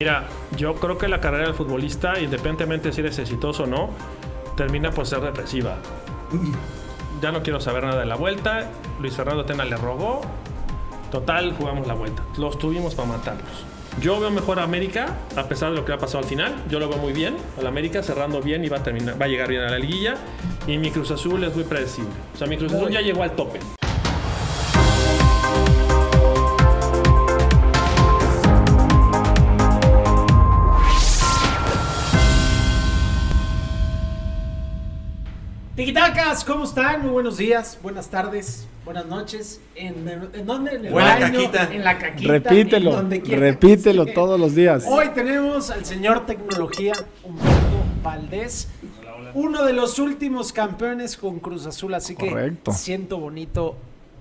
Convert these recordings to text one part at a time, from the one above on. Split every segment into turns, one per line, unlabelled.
Mira, yo creo que la carrera del futbolista, independientemente de si eres exitoso o no, termina por ser represiva. Ya no quiero saber nada de la vuelta. Luis Fernando Tena le robó. Total, jugamos la vuelta. Los tuvimos para matarlos. Yo veo mejor a América, a pesar de lo que ha pasado al final. Yo lo veo muy bien. Al América cerrando bien y va a, terminar, va a llegar bien a la liguilla. Y mi Cruz Azul es muy predecible. O sea, mi Cruz Azul ya llegó al tope.
Tiquitacas, ¿cómo están? Muy buenos días, buenas tardes, buenas noches. ¿En, en dónde? En el
Buena
baño,
caquita.
En la caquita.
Repítelo,
donde
repítelo todos los días.
Hoy tenemos al señor Tecnología Humberto Valdés, uno de los últimos campeones con Cruz Azul, así que
Correcto.
siento bonito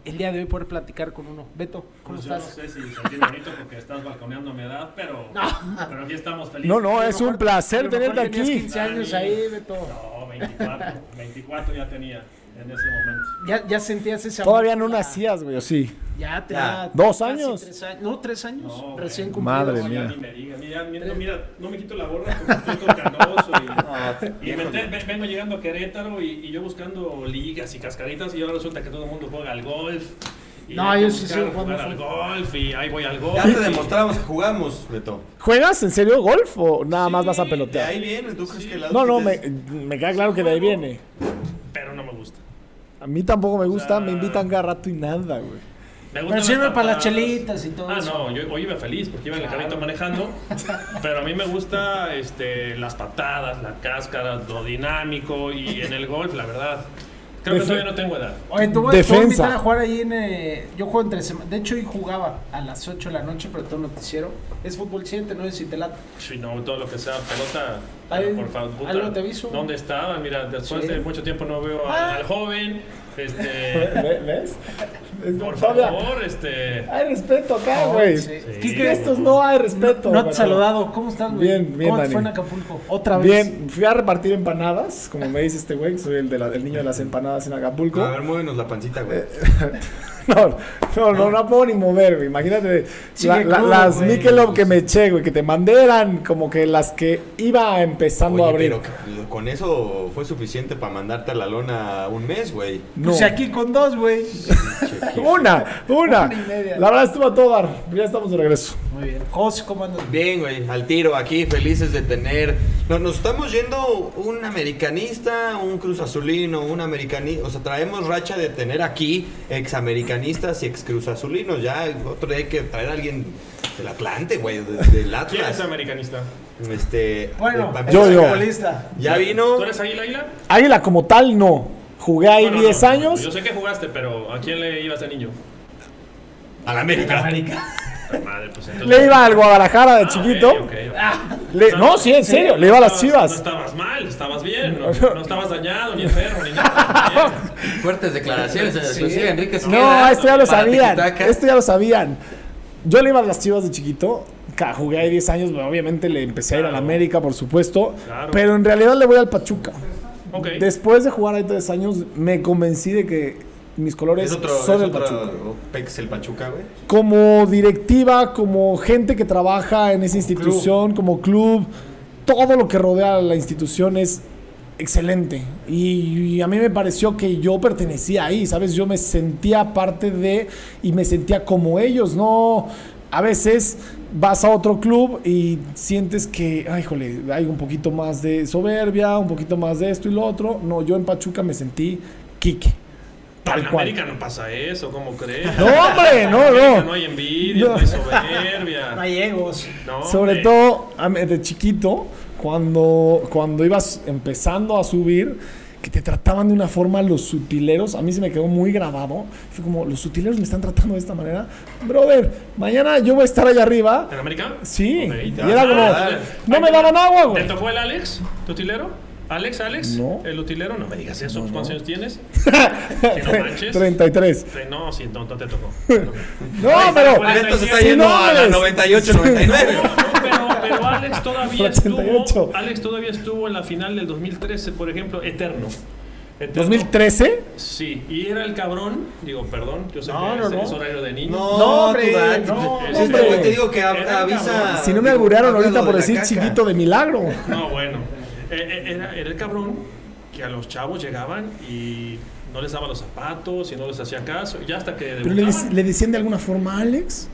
el día de hoy poder platicar con uno. Beto, ¿cómo
Pues yo no
estás?
sé si sentí bonito porque estás balconeando mi edad, pero, pero aquí estamos felices.
No, no, es un placer tenerte aquí.
15 años ahí, Beto.
No, 24, 24 ya tenía en ese momento.
Ya, ya sentías ese amor
Todavía no
la-
nacías, güey, ¿o sí.
Ya tenía
¿Dos
casi
años?
tres años. No, tres años.
No,
recién
güey.
cumplidos.
Madre mía.
ya ni me digas. Mira, mira, no, mira, no me quito la gorra porque estoy todo canoso y, y me te- ve- vengo llegando a Querétaro y, y yo buscando ligas y cascaritas y ahora resulta que todo el mundo juega al golf. Y
No, yo sí sigo jugando
jugar al golf y ahí voy al golf.
Ya te demostramos que jugamos, Beto.
¿Juegas en serio golf o nada más vas a
De
pelotear?
ahí viene, ¿tú crees que el
No, no, me queda claro que de ahí viene.
Pero no me gusta.
A mí tampoco me gusta,
sea-
me invitan cada rato y nada, güey.
Me
Pero sirve para las chelitas y todo
Ah,
eso.
no, yo hoy iba feliz porque iba en el carrito manejando. Pero a mí me gusta este, las patadas, la cáscara, lo dinámico y en el golf, la verdad. Creo que todavía no tengo edad.
Oye, tú voy te voy a
Defensa.
invitar a jugar ahí en. eh, yo juego entre semana. De hecho, hoy jugaba a las 8 de la noche, pero todo noticiero. Es fútbol 7, no es si te lata.
Sí, no, todo lo que sea pelota, Por favor. puta,
ahí luego te aviso.
¿Dónde estaban? Mira, después
Sí.
de mucho tiempo no veo
Ah.
al, al joven. Este,
¿Ve- ¿Ves?
por favor, este.
Hay respeto acá, güey.
sí.
Sí.
Estos no hay respeto.
No te he saludado. ¿Cómo estás, güey?
Bien, bien,
¿Cómo te
Dani.
fue en Acapulco? Otra vez.
Bien, fui a repartir empanadas, como me dice este güey, que soy el, de la- el niño de las empanadas en Acapulco.
A ver, muévenos la pancita, güey.
No, no, no, no puedo ni mover, güey. Imagínate
Sigue
la- la- las
güey.
Michelob que me eché, güey, que te mandé eran como que las que iba empezando a
Oye,
abrir.
pero con eso fue suficiente para mandarte a la lona un mes, güey.
No,
Pues aquí con dos, güey.
una, una.
Una y media.
La verdad estuvo a todo dar. Ya estamos de regreso.
Muy bien. José, ¿cómo andas?
Bien, güey, al tiro aquí, felices de tener. No, nos estamos yendo un americanista, un cruz azulino, un americanista. O sea, traemos racha de tener aquí examericanistas y ex cruz azulinos. Ya otro día hay que traer a alguien del Atlante, güey, de- del
¿Quién es
Atlas.
americanista?
Este,
Bueno,
yo, yo.
Ya vino.
¿Tú eres Águila Águila?
Águila como tal, no. Jugué ahí
No, no,
10
no,
años.
Yo sé que jugaste, pero ¿a quién le ibas de niño?
A la América.
América.
Madre, pues entonces.
Le iba al Guadalajara de
Ah,
chiquito.
ok, ok, ok.
Le- no, sí, en serio. Le iba a las
estabas-
chivas.
No estabas mal, estabas bien. No, no estabas dañado, ni enfermo, ni nada.
Fuertes declaraciones
Sí.
Enrique
No, esto ya lo sabían. Esto ya lo sabían. Yo le iba a las chivas de chiquito. Jugué ahí 10 años. obviamente le empecé a ir a la. América, por supuesto.
Claro.
Pero en realidad le voy al Pachuca. Después de jugar ahí 3 años, me convencí de que mis colores
Es otro,
son
es
el
otro
Pachuca.
Pex el Pachuca, güey.
Como directiva, como gente que trabaja en esa institución, como club, todo lo que rodea a la institución es excelente. Y, a mí me pareció que yo pertenecía ahí, ¿sabes? Yo me sentía parte de y me sentía como ellos, ¿no? A veces vas a otro club y sientes que, ay, jole, hay un poquito más de soberbia, un poquito más de esto y lo otro. No, yo en Pachuca me sentí Quique. Tal
en
cual.
América no pasa eso, ¿cómo crees?
No, hombre, no, no.
No hay envidia, no,
No.
hay soberbia.
No hay egos.
No,
Sobre
hombre.
todo de chiquito, cuando, cuando ibas empezando a subir, que te trataban de una forma los sutileros, a mí se me quedó muy grabado. Fue como, los sutileros me están tratando de esta manera. Brother, mañana yo voy a estar allá arriba.
¿En América?
Sí,
Ok,
y era como,
Ah,
no me daban agua, güey.
¿Te tocó el Alex, tu utilero? ¿Alex, Alex?
No.
¿El utilero? No me digas eso. ¿Cuántos años tienes? Si no manches.
33.
No, sí, no, no te tocó.
No, pero...
Bueno,
Esto se está yendo a la
nombres.
98, 99.
No, no, pero, pero Alex todavía
88.
estuvo. Alex todavía estuvo en la final del 2013, por ejemplo, eterno. Eterno.
¿2013?
Sí, y era el cabrón, digo, perdón, yo sé
No,
que
no,
es,
no.
es horario de niños.
No,
No, hombre, no,
Este
hombre.
güey te digo que avisa.
cabrón.
Si no me
habla
ahorita por decir
caca.
chiquito de milagro.
No, bueno. Eh, eh, Era, era el cabrón que a los chavos llegaban y no les daba los zapatos y no les hacía caso. Y ya hasta que
Pero le, le decían de alguna forma Alex.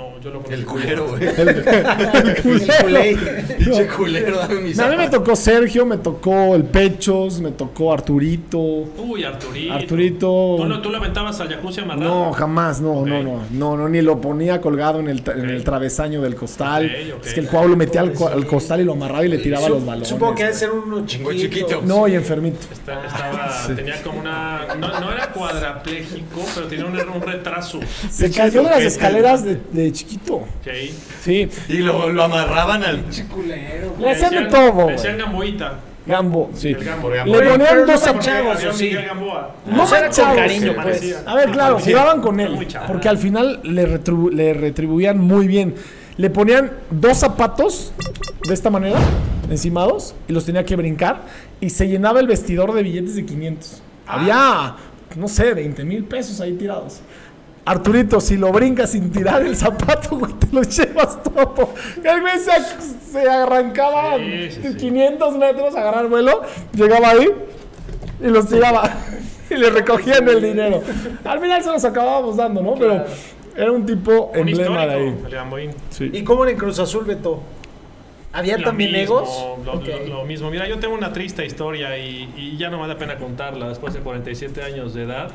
No, yo lo
El culero, güey.
El culé.
Pinche culero, dame mis
No, a mí me tocó Sergio, me tocó el Pechos, me tocó Arturito.
Uy, Arturito.
Arturito.
¿Tú lo, tú lo aventabas al jacuzzi amarrado?
No, jamás, no, no, no, no, no, ni lo ponía colgado en el, en el travesaño del costal. Es que el Juan lo metía al, co- al costal y lo amarraba y le tiraba los balones.
Supongo que debe ser uno chiquito.
chiquito.
No, y enfermito.
Está- estaba, Tenía como una. No, no era cuadrapléjico, pero tenía un, un retraso.
Se cayó de las escaleras de, de chiquito.
Ok.
Sí,
Y lo, lo amarraban al.
Pinche culero.
le hacían de todo.
Le decían
güey.
gamboita.
Gambo, sí.
El gambo.
Por
Le ponían dos
tan
zap-
chavos,
Había
¿o
un
sí?
No
cariño, pues.
parecía.
A ver, claro,
Parecía-
jugaban con él. Porque al final le, retribu- le retribuían muy bien. Le ponían dos zapatos de esta manera, encimados, y los tenía que brincar. Y se llenaba el vestidor de billetes de 500. Había, no sé, 20 mil pesos ahí tirados. Arturito, si lo brincas sin tirar el zapato, güey, te lo llevas todo. El güey se, se arrancaba
Sí, sí, sí.
500 metros a agarrar vuelo, llegaba ahí y los tiraba y le recogían el dinero. Al final se los acabábamos dando, ¿no? Pero era un tipo
Un
emblema de ahí.
el.
Sí.
¿Y cómo en Cruz Azul, Beto? ¿Había
Lo
también
mismo,
egos?
Lo,
Ok.
lo- lo mismo. Mira, yo tengo una triste historia y, y ya no me da pena contarla. Después de 47 años de edad,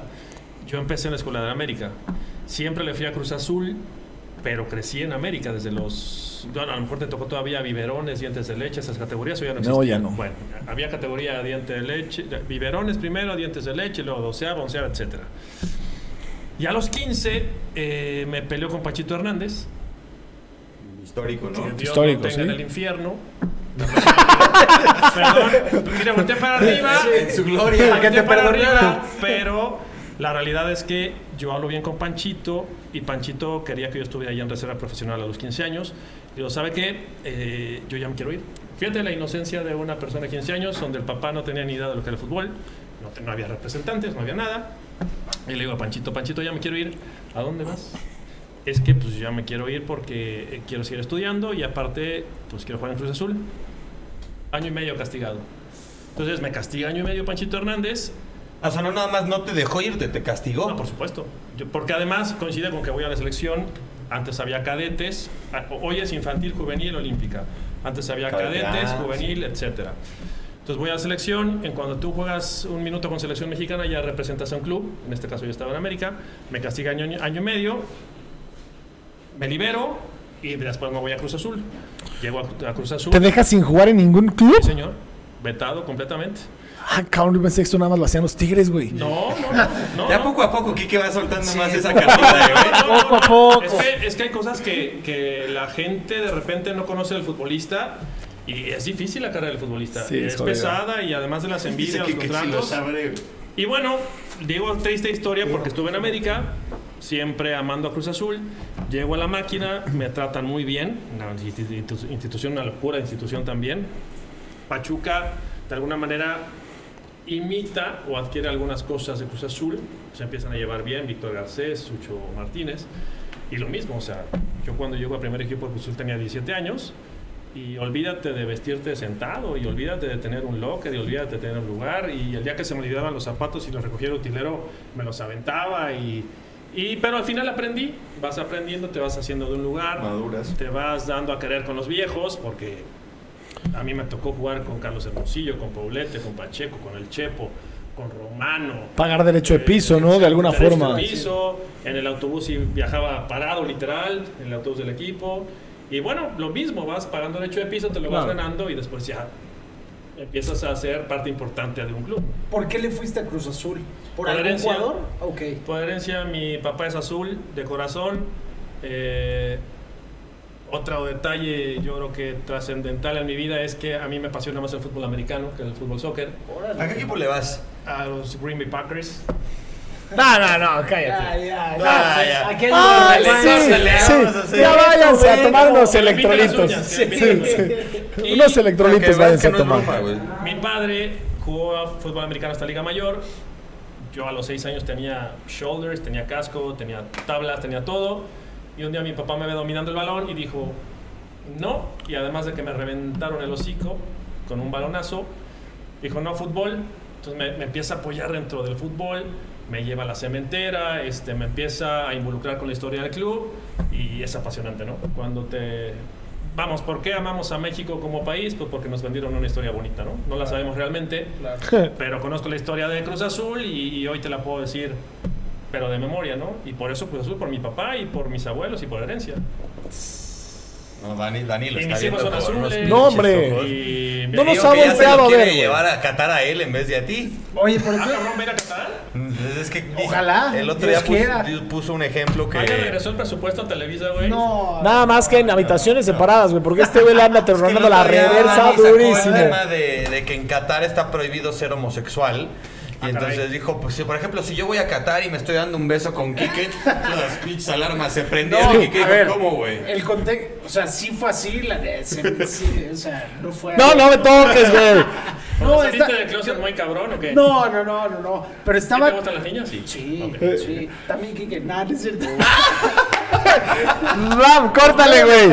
yo empecé en la Escuela de América. Siempre le fui a Cruz Azul, pero crecí en América desde los... Bueno, a lo mejor te tocó todavía biberones, dientes de leche, esas categorías, o ya no
No,
existían?
ya no.
Bueno, había categoría dientes de leche, biberones primero, dientes de leche, luego doceava, onceava, etcétera. Y a los 15 eh, me peleó con Pachito Hernández,
Histórico, ¿no?
Dios
Histórico,
lo tenga
¿sí?
en el infierno. Perdón, mira, volteé para arriba.
En su gloria.
Volteé para arriba, Pero la realidad es que yo hablo bien con Panchito y Panchito quería que yo estuviera ahí en reserva profesional a los 15 años. Digo, ¿sabe qué? Eh, yo ya me quiero ir. Fíjate la inocencia de una persona de 15 años donde el papá no tenía ni idea de lo que era el fútbol. No, no había representantes, no había nada. Y le digo a Panchito, Panchito, ya me quiero ir. ¿A dónde vas? Es que pues ya me quiero ir porque eh, quiero seguir estudiando y aparte pues quiero jugar en Cruz Azul. Año y medio castigado. Entonces me castiga año y medio Panchito Hernández.
O sea, no nada más no te dejó irte, te castigó.
No, por supuesto. Yo- porque además coincide con que voy a la selección. Antes había cadetes. a- Hoy es infantil, juvenil, olímpica. Antes había
Cadete,
cadetes,
ah,
juvenil, etcétera. Entonces voy a la selección. En cuando tú juegas un minuto con selección mexicana ya representas a un club. En este caso yo estaba en América. Me castiga año, año y medio. Me libero y después me voy a Cruz Azul. Llego a, a Cruz Azul.
¿Te dejas sin jugar en ningún club?
Sí, señor. Vetado completamente.
Ah, cabrón, yo pensé que esto nada más lo hacían los tigres, güey.
No, no, no.
Ya poco a poco Kike va soltando
Sí,
más esa
poco a
cartita, güey.
Poco a poco.
Es que, es que hay cosas que, que la gente de repente no conoce del futbolista y es difícil la carrera del futbolista.
Sí, es
es pesada y además de las
Dice
envidias, los
Kike que sí lo
contratos.
sabe.
y bueno, digo triste historia porque estuve en América, siempre amando a Cruz Azul. Llego a la máquina, me tratan muy bien. Una institu- institución, una locura institución también. Pachuca, de alguna manera, imita o adquiere algunas cosas de Cruz Azul, se empiezan a llevar bien, Víctor Garcés, Sucho Martínez, y lo mismo, o sea, yo cuando llego a primer equipo de Cruz Azul tenía 17 años, y olvídate de vestirte sentado, y olvídate de tener un locker, y olvídate de tener un lugar, y el día que se me olvidaban los zapatos y los recogía el utilero, me los aventaba, y, y, pero al final aprendí, vas aprendiendo, te vas haciendo de un lugar,
Maduras.
te vas dando a querer con los viejos, porque a mí me tocó jugar con Carlos Hermosillo, con Paulete, con Pacheco, con el Chepo, con Romano.
Pagar derecho de piso, ¿no? De alguna
Derecho
forma.
de piso, en el autobús y viajaba parado literal, en el autobús del equipo. Y bueno, lo mismo, vas pagando derecho de piso, te lo vas ganando y después ya empiezas a ser parte importante de un club.
¿Por qué le fuiste a Cruz Azul? ¿Por
Por
algún
herencia.
jugador? Ok.
Por herencia, mi papá es azul, de corazón. Eh, otro detalle, yo creo que trascendental en mi vida es que a mí me apasiona más el fútbol americano que el fútbol soccer.
¿A qué equipo le vas?
A los Green Bay Packers.
No, no, no, cállate.
ya, ya.
ya.
Aquí hay
Ah,
un
sí,
a.
Ya váyanse a tomar unos electrolitos. Sí, Unos electrolitos váyanse a tomar.
Mi padre jugó fútbol americano hasta Liga Mayor. Yo a los seis años tenía shoulders, tenía casco, tenía tablas, tenía todo. Y un día mi papá me ve dominando el balón y dijo, no. Y además de que me reventaron el hocico con un balonazo, dijo, no, fútbol. Entonces me, me empieza a apoyar dentro del fútbol, me lleva a la cementera, este, me empieza a involucrar con la historia del club y es apasionante, ¿no? Cuando te... Vamos, ¿por qué amamos a México como país? Pues porque nos vendieron una historia bonita, ¿no? No la sabemos realmente, pero conozco la historia de Cruz Azul y, y hoy te la puedo decir, pero de memoria, ¿no? Y por eso Cruz Azul, por mi papá y por mis abuelos y por herencia.
No, Dani, Dani lo
Y
está viendo unos
azules.
No, hombre.
Y
No nos ha volteado a
quiere
ver,
llevar a Qatar a él en vez de a ti.
Oye, ¿por
Ah,
qué?
¿no, mira Qatar?
Es que
Ojalá,
El otro
Dios
día puso, puso un ejemplo que.
Ah, ya regresó el presupuesto a Televisa, güey.
No.
Nada más que en habitaciones separadas, güey. Porque este güey le anda
Es que
la reversa durísimo.
El tema de, de que en Qatar está prohibido ser homosexual. Y
Ah,
entonces
caray.
dijo, pues si por ejemplo, si yo voy a Qatar y me estoy dando un beso con Quique, las pinches alarmas se
No,
prendieron. y
ver,
dijo, ¿cómo, güey?
El contexto, o sea, sí fue así, la de, se- sí, o sea, no fue.
No, no me toques, güey.
no,
¿No
está-
saliste del closet muy cabrón o qué?
no, no, no, no, no, pero
¿Sí
estaba.
¿Te gustan las niñas? Sí.
Sí,
Ok.
sí, también Kike, nada, no es cierto.
Ram, córtale, güey.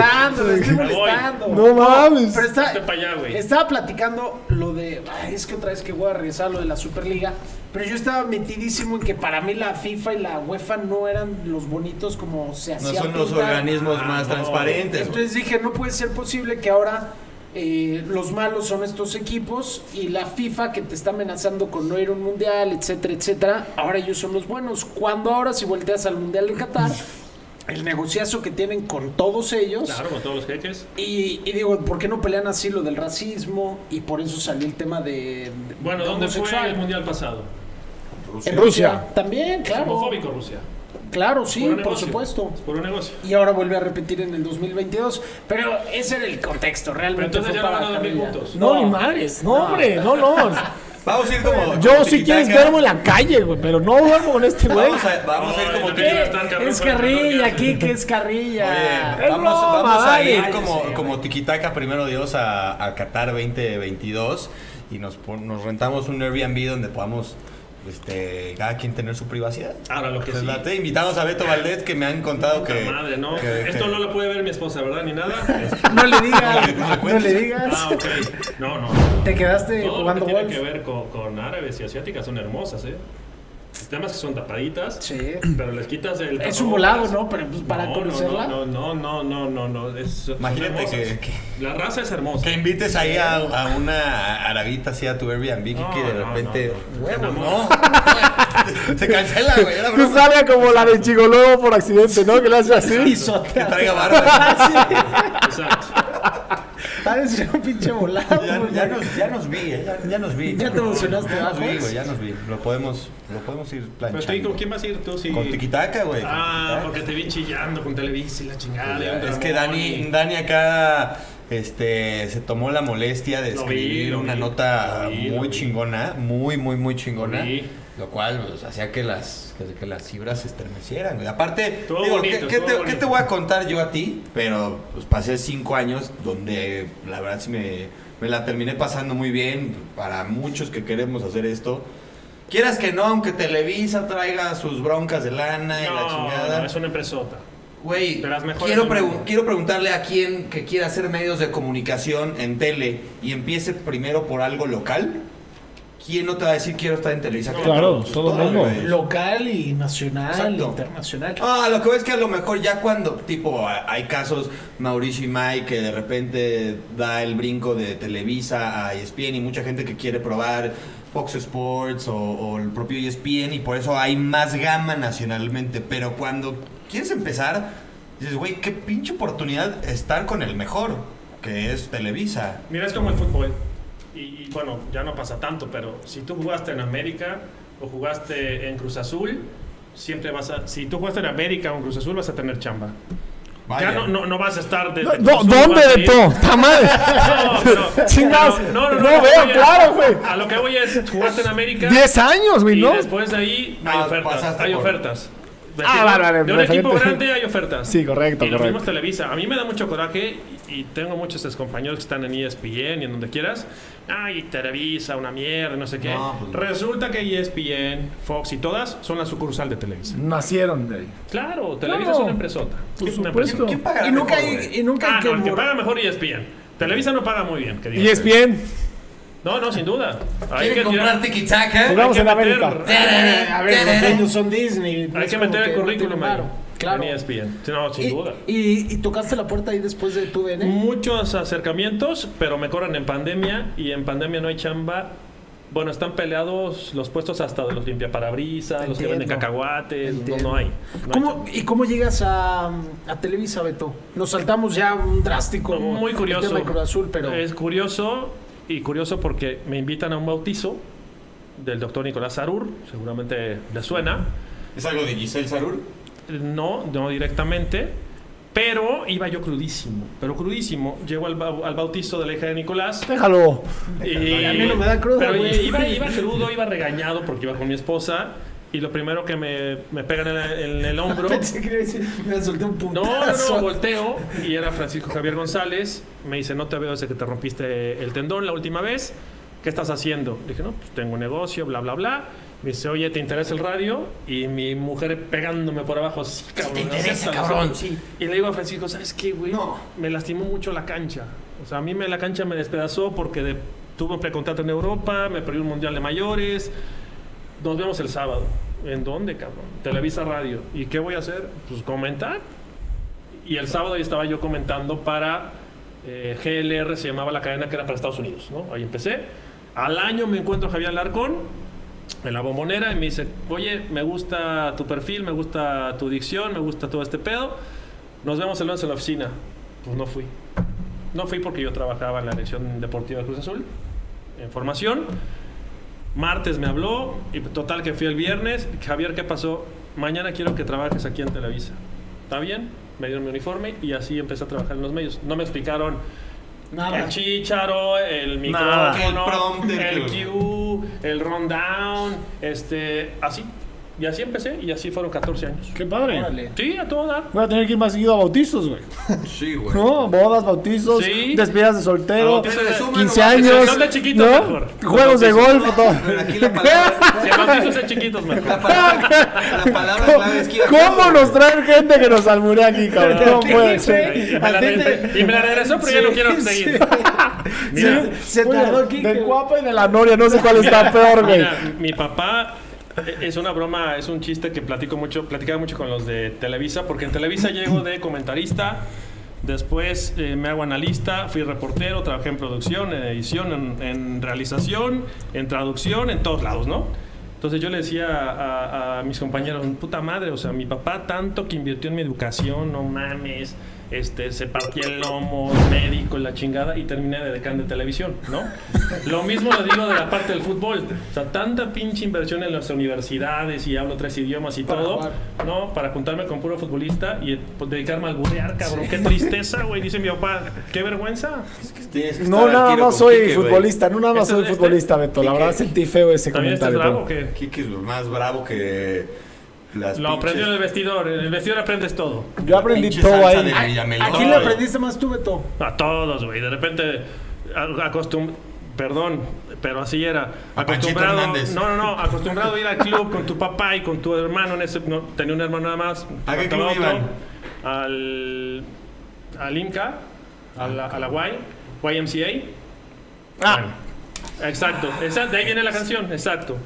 estoy molestando.
No mames.
Pero está,
allá, güey.
estaba platicando lo de. Ay, es que otra vez que voy a regresar a lo de la Superliga. Pero yo estaba metidísimo en que para mí la FIFA y la UEFA no eran los bonitos como se
No
hacía.
son los organismos más
no.
transparentes.
Entonces dije, no puede ser posible que ahora eh, los malos son estos equipos y la FIFA que te está amenazando con no ir a un mundial, etcétera, etcétera, ahora ellos son los buenos. Cuando ahora si volteas al mundial de Qatar, el negociazo que tienen con todos ellos.
Claro, con todos los jeques.
Y, y digo, ¿por qué no pelean así lo del racismo? Y por eso salió el tema de... de-
Bueno,
de
¿dónde fue el mundial pasado?
En
Rusia.
También,
Es
claro.
homofóbico Rusia.
Claro, sí, por
negocio.
supuesto.
Es puro negocio.
Y ahora vuelve a repetir en el 2022. Pero ese era el contexto, realmente.
Pero entonces
fue
ya van a dormir
Carrilla.
juntos.
No, ni madres. No, hombre. No, no.
Vamos a ir como.
Yo,
como
si quieres, duermo en la calle, güey. Pero no duermo con este güey.
Vamos a, vamos a ir como
cabrón
Es carrilla,
que
aquí que es carrilla.
Oye,
Es
vamos,
broma,
vamos a ir como,
sí,
como tiquitaca, primero Dios, a, a Qatar 2022 y nos, pon- nos rentamos un Airbnb donde podamos este, cada quien tener su privacidad.
Ahora lo que
Pues
sí.
late, invitamos a Beto Valdés que me han contado que...
madre, no.
que-
Esto
que-
no lo puede ver mi esposa, ¿verdad? Ni nada.
No le digas,
No le
no le digas.
Ah, ok. No, no.
Te quedaste
Todo lo que
jugando
tiene que ver con, con árabes y asiáticas son hermosas, ¿eh? El tema es que son tapaditas,
Sí.
pero les quitas el...
Es un volado, ¿no? Pero pues para
No,
conocerla.
No, no, no, no, no, no. Es,
Imagínate que- que-
La raza es hermosa.
Que invites ahí a, a una arabita así a tu Airbnb
No,
de
no,
repente...
no, no.
Huevos,
No.
no. Se cancela, güey. Era
Que
broma.
salga como la de Chigoló por accidente, ¿no? Que le hace así.
Que
Pisotea.
traiga barba.
Exacto.
Ha de ser un pinche volado.
Ya,
güey.
ya nos, ya nos vi, eh, ya, ya nos vi.
¿Ya te emocionaste,
Ya nos vi, güey, ya nos vi. Lo podemos, lo podemos ir
Pero
planchando.
¿y con quién vas a ir tú? Si...
Con Tiquitaca, güey.
Ah, porque te vi chillando con Televisa y la chingada. y un
Es que Dani,
y-
Dani acá este, se tomó la molestia de
Lo vi,
escribir una
vi,
nota
vi,
muy chingona, muy, muy, muy chingona.
Lo
cual pues, hacía que las, que, que las fibras se estremecieran, güey. Aparte, digo,
bonito,
¿qué, qué te, qué te voy a contar yo a ti? Pero pues pasé cinco años donde la verdad sí me, me la terminé pasando muy bien. Para muchos que queremos hacer esto. Quieras que no, aunque Televisa traiga sus broncas de lana y la
No,
chingada.
no, es una empresota.
Güey, quiero, pregu- quiero preguntarle a quien que quiera hacer medios de comunicación en tele y empiece primero por algo local. ¿Quién no te va a decir quiero estar en Televisa?
Claro,
Pues
todo el mundo.
Local y nacional,
Exacto.
internacional.
Ah, lo que veo es que a lo mejor ya cuando, tipo, hay casos, Mauricio y Mike, que de repente da el brinco de Televisa a ESPN y mucha gente que quiere probar Fox Sports o, o el propio ESPN y por eso hay más gama nacionalmente. Pero cuando quieres empezar, dices, güey, qué pinche oportunidad estar con el mejor, que es Televisa.
Mira, es como el fútbol. Y, y, bueno, ya no pasa tanto, pero si tú jugaste en América o jugaste en Cruz Azul, siempre vas a. Si tú jugaste en América o en Cruz Azul, vas a tener chamba.
Vaya.
Ya no, no, no vas a estar de.
No,
de
no, ¿Dónde
a
de todo? ¡Ta madre!
No, pero-
Chingados. No,
lo que
veo,
es-
claro, güey.
A lo que voy es, jugaste en América.
10 años, güey,
Y
¿no?
después de ahí hay
Ah,
ofertas. Hay
por-
ofertas. De,
Ah, vale, vale,
de un equipo
referente.
grande hay ofertas.
Sí, correcto,
Y lo
correcto.
mismo Televisa. A mí me da mucho coraje y, y tengo muchos ex compañeros que están en ESPN y en donde quieras. Ay, Televisa, una mierda, no sé qué.
No, pues.
Resulta que ESPN, Fox y todas son la sucursal de Televisa.
Nacieron de ahí.
Claro, Televisa
Claro.
es una empresota.
Por
Es una
supuesto.
¿Quién pagará
Y nunca
mejor,
hay, y nunca hay
Ah,
que,
no, el que paga mejor ESPN. Televisa no paga muy bien. Que.
ESPN.
No, no, sin duda. Hay
¿Quieren
que
comprar tiki-taka?
Jugamos en
meter-
América.
A ver, los dueños son Disney.
Hay que meter el currículum ahí.
Claro.
En E No, sin
Y,
duda.
y, y tocaste la puerta ahí después de tu DN.
Muchos acercamientos, pero me corren en pandemia y en pandemia no hay chamba. Bueno, están peleados los puestos hasta de los limpiaparabrisas, los que venden
Entiendo.
cacahuates, no, no hay. no
¿Cómo. ¿Y cómo llegas a, a Televisa, Beto? Nos saltamos ya un drástico
Muy curioso.
tema de Cruz Azul, pero
Es curioso y curioso porque me invitan a un bautizo del doctor Nicolás Sarur, seguramente le suena.
¿Es algo de Giselle Sarur?
No, no directamente. Pero iba yo crudísimo, pero crudísimo. Llego al, al bautizo de la hija de Nicolás.
Déjalo.
Y,
A mí no me da cruda,
Pero iba, iba crudo, iba regañado porque iba con mi esposa. Y lo primero que me, me pegan en, el- en el hombro.
Pensé que decir, me solté un
No,
puntazo.
no, no, volteo y era Francisco Javier González. Me dice, no te veo desde que te rompiste el tendón la última vez. ¿Qué estás haciendo? Dije, no, pues tengo un negocio, bla, bla, bla. Me dice, oye, ¿te interesa el radio? Y mi mujer pegándome por abajo, sí, cabrón.
te
no
interesa, cabrón,
solo".
sí.
Y le digo a Francisco, ¿sabes qué, güey?
No.
Me lastimó mucho la cancha. O sea, a mí me, la cancha me despedazó porque de- tuve un precontrato en Europa, me perdí un mundial de mayores. Nos vemos el sábado. ¿En dónde, cabrón? Televisa Radio. ¿Y qué voy a hacer? Pues comentar. Y el sábado ahí estaba yo comentando para eh, GLR, se llamaba la cadena que era para Estados Unidos, ¿no? Ahí empecé. Al año me encuentro Javier Larcón en la bombonera y me dice, oye, me gusta tu perfil, me gusta tu dicción, me gusta todo este pedo. Nos vemos el lunes en la oficina. Pues no fui. No fui porque yo trabajaba en la dirección deportiva de Cruz Azul, en formación. Martes me habló y total que fui el viernes. Javier, ¿qué pasó? Mañana quiero que trabajes aquí en Televisa. ¿Está bien? Me dieron mi uniforme y así empecé a trabajar en los medios. No me explicaron
Nada.
el chicharo, el
Nada.
micrófono,
El
el cue, el rundown, este, así. Y así empecé y así fueron 14 años.
Qué padre.
Órale.
Sí, a todo dar.
Voy a tener que ir más seguido a bautizos, güey.
Sí, güey.
¿No? Bodas, bautizos,
Sí.
despedidas de soltero,
Bautizos de-
Suma,
15
no,
años,
son de chiquitos
¿no?
mejor.
Juegos de
Bautizos.
golf, todo.
Pero aquí la palabra,
Si el bautizo es en chiquitos, mejor.
la palabra, la palabra clave es que
¿Cómo nos
güey.
traen gente que nos alburea aquí, cabrón? No puede ser.
Y me la, re- y me la regresó, pero ya no quiero seguir. Mira,
Se tardó aquí.
Del guapa y de la noria, no sé cuál está peor, güey.
Mira, mi papá es una broma, es un chiste que platico mucho, platicaba mucho con los de Televisa, porque en Televisa llego de comentarista, después eh, me hago analista, fui reportero, trabajé en producción, en edición, en, realización, en traducción, en todos lados, ¿no? Entonces yo le decía a, a mis compañeros, puta madre, o sea, mi papá tanto que invirtió en mi educación, no mames, este, se partía el lomo, médico, la chingada, y terminé de decán de televisión, ¿no? Lo mismo lo digo de la parte del fútbol. O sea, tanta pinche inversión en las universidades y hablo tres idiomas y
Para
todo,
jugar.
¿no? Para juntarme con puro futbolista y pues, dedicarme a alburear, cabrón. Qué tristeza, güey, dice mi papá. Qué vergüenza.
Tienes que
No,
al
nada más soy
Quique,
futbolista, no nada más
Este-
soy
este-
futbolista, Beto. La verdad sentí feo ese
¿También estás
comentario.
bravo que
Quique es más bravo que las
Lo aprendió en el vestidor. En el vestidor aprendes todo.
Yo aprendí todo ahí.
¿A quién le aprendiste más tú, Beto?
A todos, güey. De repente, acostum... Perdón, pero así era.
A
Acostumbrado, no, no, no, acostumbrado a ir al club con tu papá y con tu hermano. En ese, no, tenía un hermano nada más.
¿A qué club iban?
Al, al IMCA, a la, a la Y, YMCA.
Ah,
Bueno, exacto, exacto, de ahí viene la canción, exacto.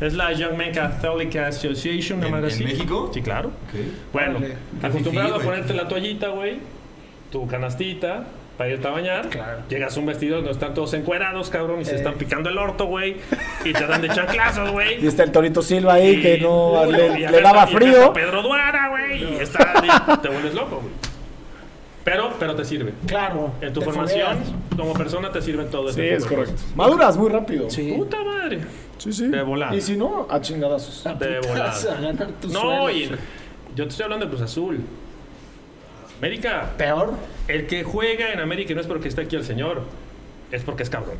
Es la Young Men Catholic Association, una
¿En- en
así.
México?
Sí, claro. Bueno, acostumbrado a ponerte la toallita, güey, tu canastita para irte a bañar.
Claro.
Llegas a un vestido donde están todos encuerados, cabrón, y se están picando el orto, güey, y te dan de chanclazos, güey.
y está el Torito Silva ahí que no le,
y
le daba
y
frío.
está Pedro Duara, güey, y está, te vuelves loco, güey. Pero, pero te sirve.
Claro.
En tu formación, como persona, te sirve todo
Sí, es correcto. Maduras muy rápido.
Sí.
Puta madre.
Sí, sí.
De volada.
Y si no, a chingadazos.
De volada.
Vas a ganar tu
No, y yo te estoy hablando de Cruz Azul. América,
Peor.
el que juega en América no es porque esté aquí el señor, es porque es cabrón.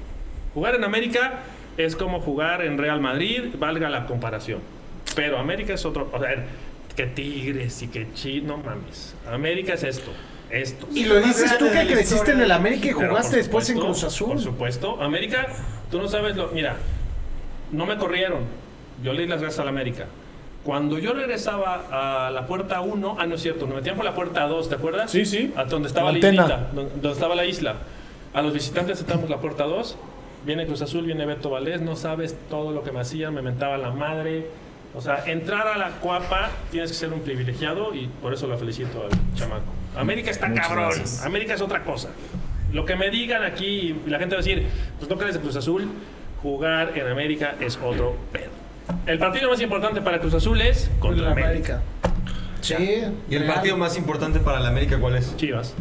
Jugar en América es como jugar en Real Madrid, valga la comparación. Pero América es otro. O sea, que Tigres y que Chi, no mames. América es esto, esto.
Y lo dices tú que creciste en el América y jugaste después en Cruz Azul.
Por supuesto. América, tú no sabes lo. Mira, no me corrieron. Yo le di las gracias a la América. Cuando yo regresaba a la puerta 1, ah, no es cierto, me metían por la puerta 2, ¿te acuerdas?
Sí, sí.
A donde estaba la,
La
islita, donde, estaba la isla. A los visitantes entramos la puerta 2. Viene Cruz Azul, viene Beto Valdés, no sabes todo lo que me hacían, me mentaba la madre. O sea, entrar a la cuapa tienes que ser un privilegiado y por eso lo felicito al chamaco. América está
Muchas
cabrón.
gracias.
América es otra cosa. Lo que me digan aquí, y la gente va a decir, pues no crees de Cruz Azul, jugar en América es otro pedo. El partido más importante para Cruz Azul es contra
la
América.
América. Sí.
¿Y el
real.
partido más importante para la América cuál es?
Chivas.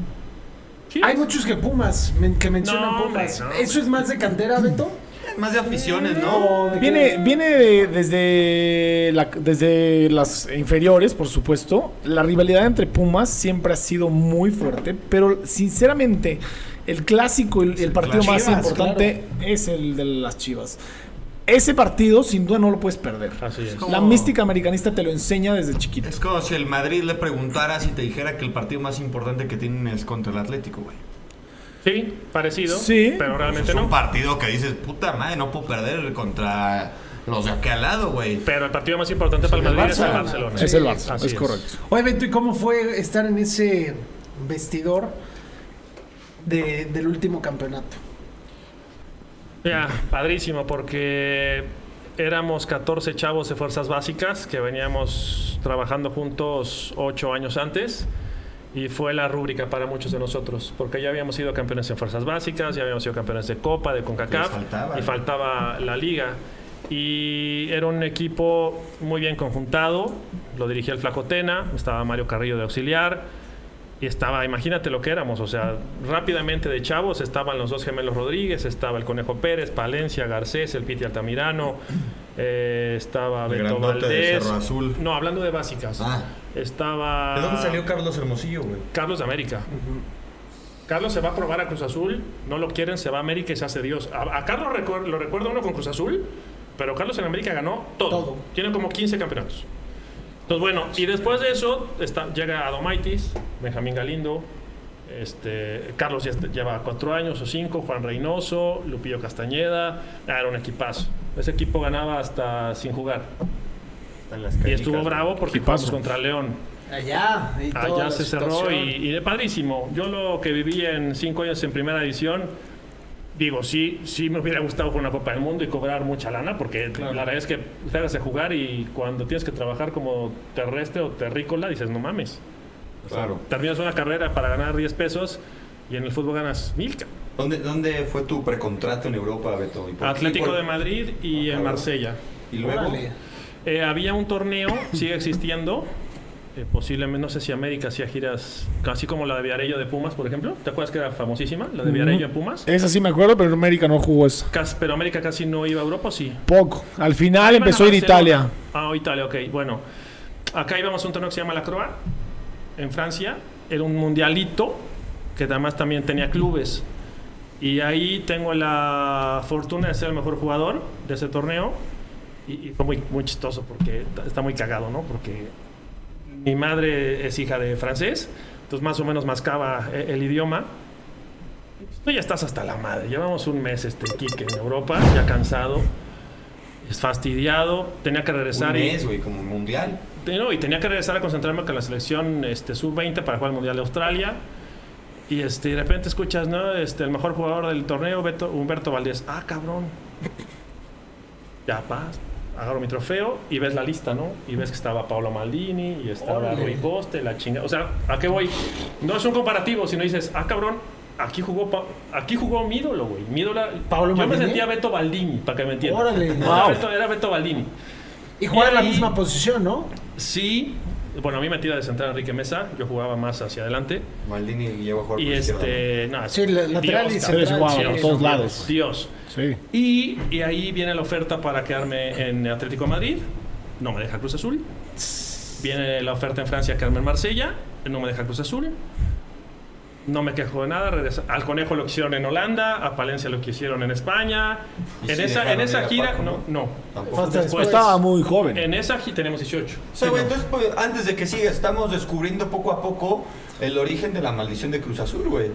Chivas.
Hay muchos que Pumas, que mencionan
No,
Pumas.
no.
¿Eso es más de cantera, Beto?
Más de aficiones, ¿no?
¿O de
Viene, viene de- desde, la- desde las inferiores, por supuesto. La rivalidad entre Pumas siempre ha sido muy fuerte, pero sinceramente el clásico, el, el partido
Las
más
Chivas,
importante es el de las Chivas. Ese partido sin duda no lo puedes perder.
Así es.
La mística americanista te lo enseña desde chiquito.
Es como si el Madrid le preguntara si te dijera que el partido más importante que tienen es contra el Atlético, güey.
Sí, parecido.
Sí.
Pero realmente
es
no.
un partido que dices, puta madre, no puedo perder contra los de aquí al lado, güey.
Pero el partido más importante para el
el
Madrid es el
Barça.
Barcelona.
Es el Barça, es correcto.
Oye, Beto, ¿y cómo fue estar en ese vestidor de- del último campeonato?
Ya, padrísimo, porque éramos 14 chavos de fuerzas básicas que veníamos trabajando juntos 8 años antes. Y fue la rúbrica para muchos de nosotros, porque ya habíamos sido campeones en fuerzas básicas, ya habíamos sido campeones de Copa, de CONCACAF,
faltaba.
y faltaba la liga. Y era un equipo muy bien conjuntado, lo dirigía el Flacotena, estaba Mario Carrillo de auxiliar, y estaba, imagínate lo que éramos, o sea, rápidamente de chavos estaban los dos gemelos Rodríguez, estaba el Conejo Pérez, Palencia, Garcés, el Piti Altamirano, eh, estaba
El
Beto
de
Valdés.
Cerro Azul.
No, hablando de básicas.
Ah,
Estaba
¿de dónde salió Carlos Hermosillo, güey?
Carlos de América. Carlos se va a probar a Cruz Azul, no lo quieren, se va a América y se hace Dios. A, a Carlos lo recuerda uno con Cruz Azul, pero Carlos en América ganó todo.
Todo.
Tiene como 15 campeonatos. Entonces, bueno, y después de eso está, llega Adomaitis, Benjamín Galindo, este, Carlos ya lleva cuatro años o cinco, Juan Reynoso, Lupillo Castañeda, ah, era un equipazo. Ese equipo ganaba hasta sin jugar. Y estuvo bravo porque jugamos contra León.
Allá. y
Allá se cerró y, y de padrísimo. Yo lo que viví en cinco años en primera división, digo, sí, sí me hubiera gustado jugar una Copa del Mundo y cobrar mucha lana, porque la verdad es que te de jugar y cuando tienes que trabajar como terrestre o terrícola, dices, no mames.
Claro.
Terminas una carrera para ganar 10 pesos y en el fútbol ganas mil. ca-
¿Dónde, ¿Dónde fue tu precontrato en Europa, Beto? ¿Y?
Atlético
¿Por-
de Madrid y en Marsella.
Y luego.
Eh, había un torneo, sigue existiendo. Eh, posiblemente, no sé si América hacía giras, casi como la de Viarello de Pumas, por ejemplo. ¿Te acuerdas que era famosísima? La de Viarello en Pumas.
Esa sí me acuerdo, pero América no jugó esa.
Pero América casi no iba a Europa, ¿o sí.
Poco. Al final empezó a ir
Barcelona.
Italia.
Ah, Italia, ok. Bueno, acá íbamos a un torneo que se llama La Croix, en Francia. Era un mundialito que además también tenía clubes. Y ahí tengo la fortuna de ser el mejor jugador de ese torneo. Y, y fue muy, muy chistoso porque está- está muy cagado, ¿no? Porque mi madre es hija de francés, entonces más o menos mascaba eh, el idioma. Tú ya estás hasta la madre. Llevamos un mes este Kike en Europa, ya cansado, es fastidiado, tenía que
un
regresar y,
mes, güey, como mundial.
no, y tenía que regresar a concentrarme con la selección este, sub-20 para jugar el Mundial de Australia. Y este, de repente escuchas, ¿no? Este, el mejor jugador del torneo, Beto- Humberto Valdés. Ah, cabrón. Ya, paz. Agarro mi trofeo y ves la lista, ¿no? Y ves que estaba Paolo Maldini y estaba. Rui Coste, la chinga. O sea, ¿a qué voy? No es un comparativo, sino dices, ah, cabrón, aquí jugó, Pa- aquí jugó mi ídolo, güey. Mi ídolo.
¿Paolo
Yo me sentía Beto Baldini, para que me entiendan.
Órale.
Era
Wow.
Beto- era Beto Baldini.
Y juega en la
Y-
misma posición, ¿no?
Sí, bueno, a mí me tira de central Enrique Mesa, yo jugaba más hacia adelante.
Maldini llegó a jugar
Y
por izquierda.
este, no,
Sí, la- lateral y
Dios,
central,
cabrón,
sí, por todos
Dios,
lados.
Dios.
Sí.
Y, y ahí viene la oferta para quedarme en Atlético de Madrid, no me deja Cruz Azul. Viene la oferta en Francia, quedarme en Marsella, no me deja Cruz Azul. No me quejo de nada. regresa- Al Conejo lo que hicieron en Holanda, a Palencia lo que hicieron en España. En esa, en esa gira,
Paco,
no,
¿no? Tampoco.
Después-
Estaba muy joven.
En esa gira tenemos 18.
O sea, güey, entonces, pues, antes de que siga, estamos descubriendo poco a poco el origen de la maldición de Cruz Azul, güey.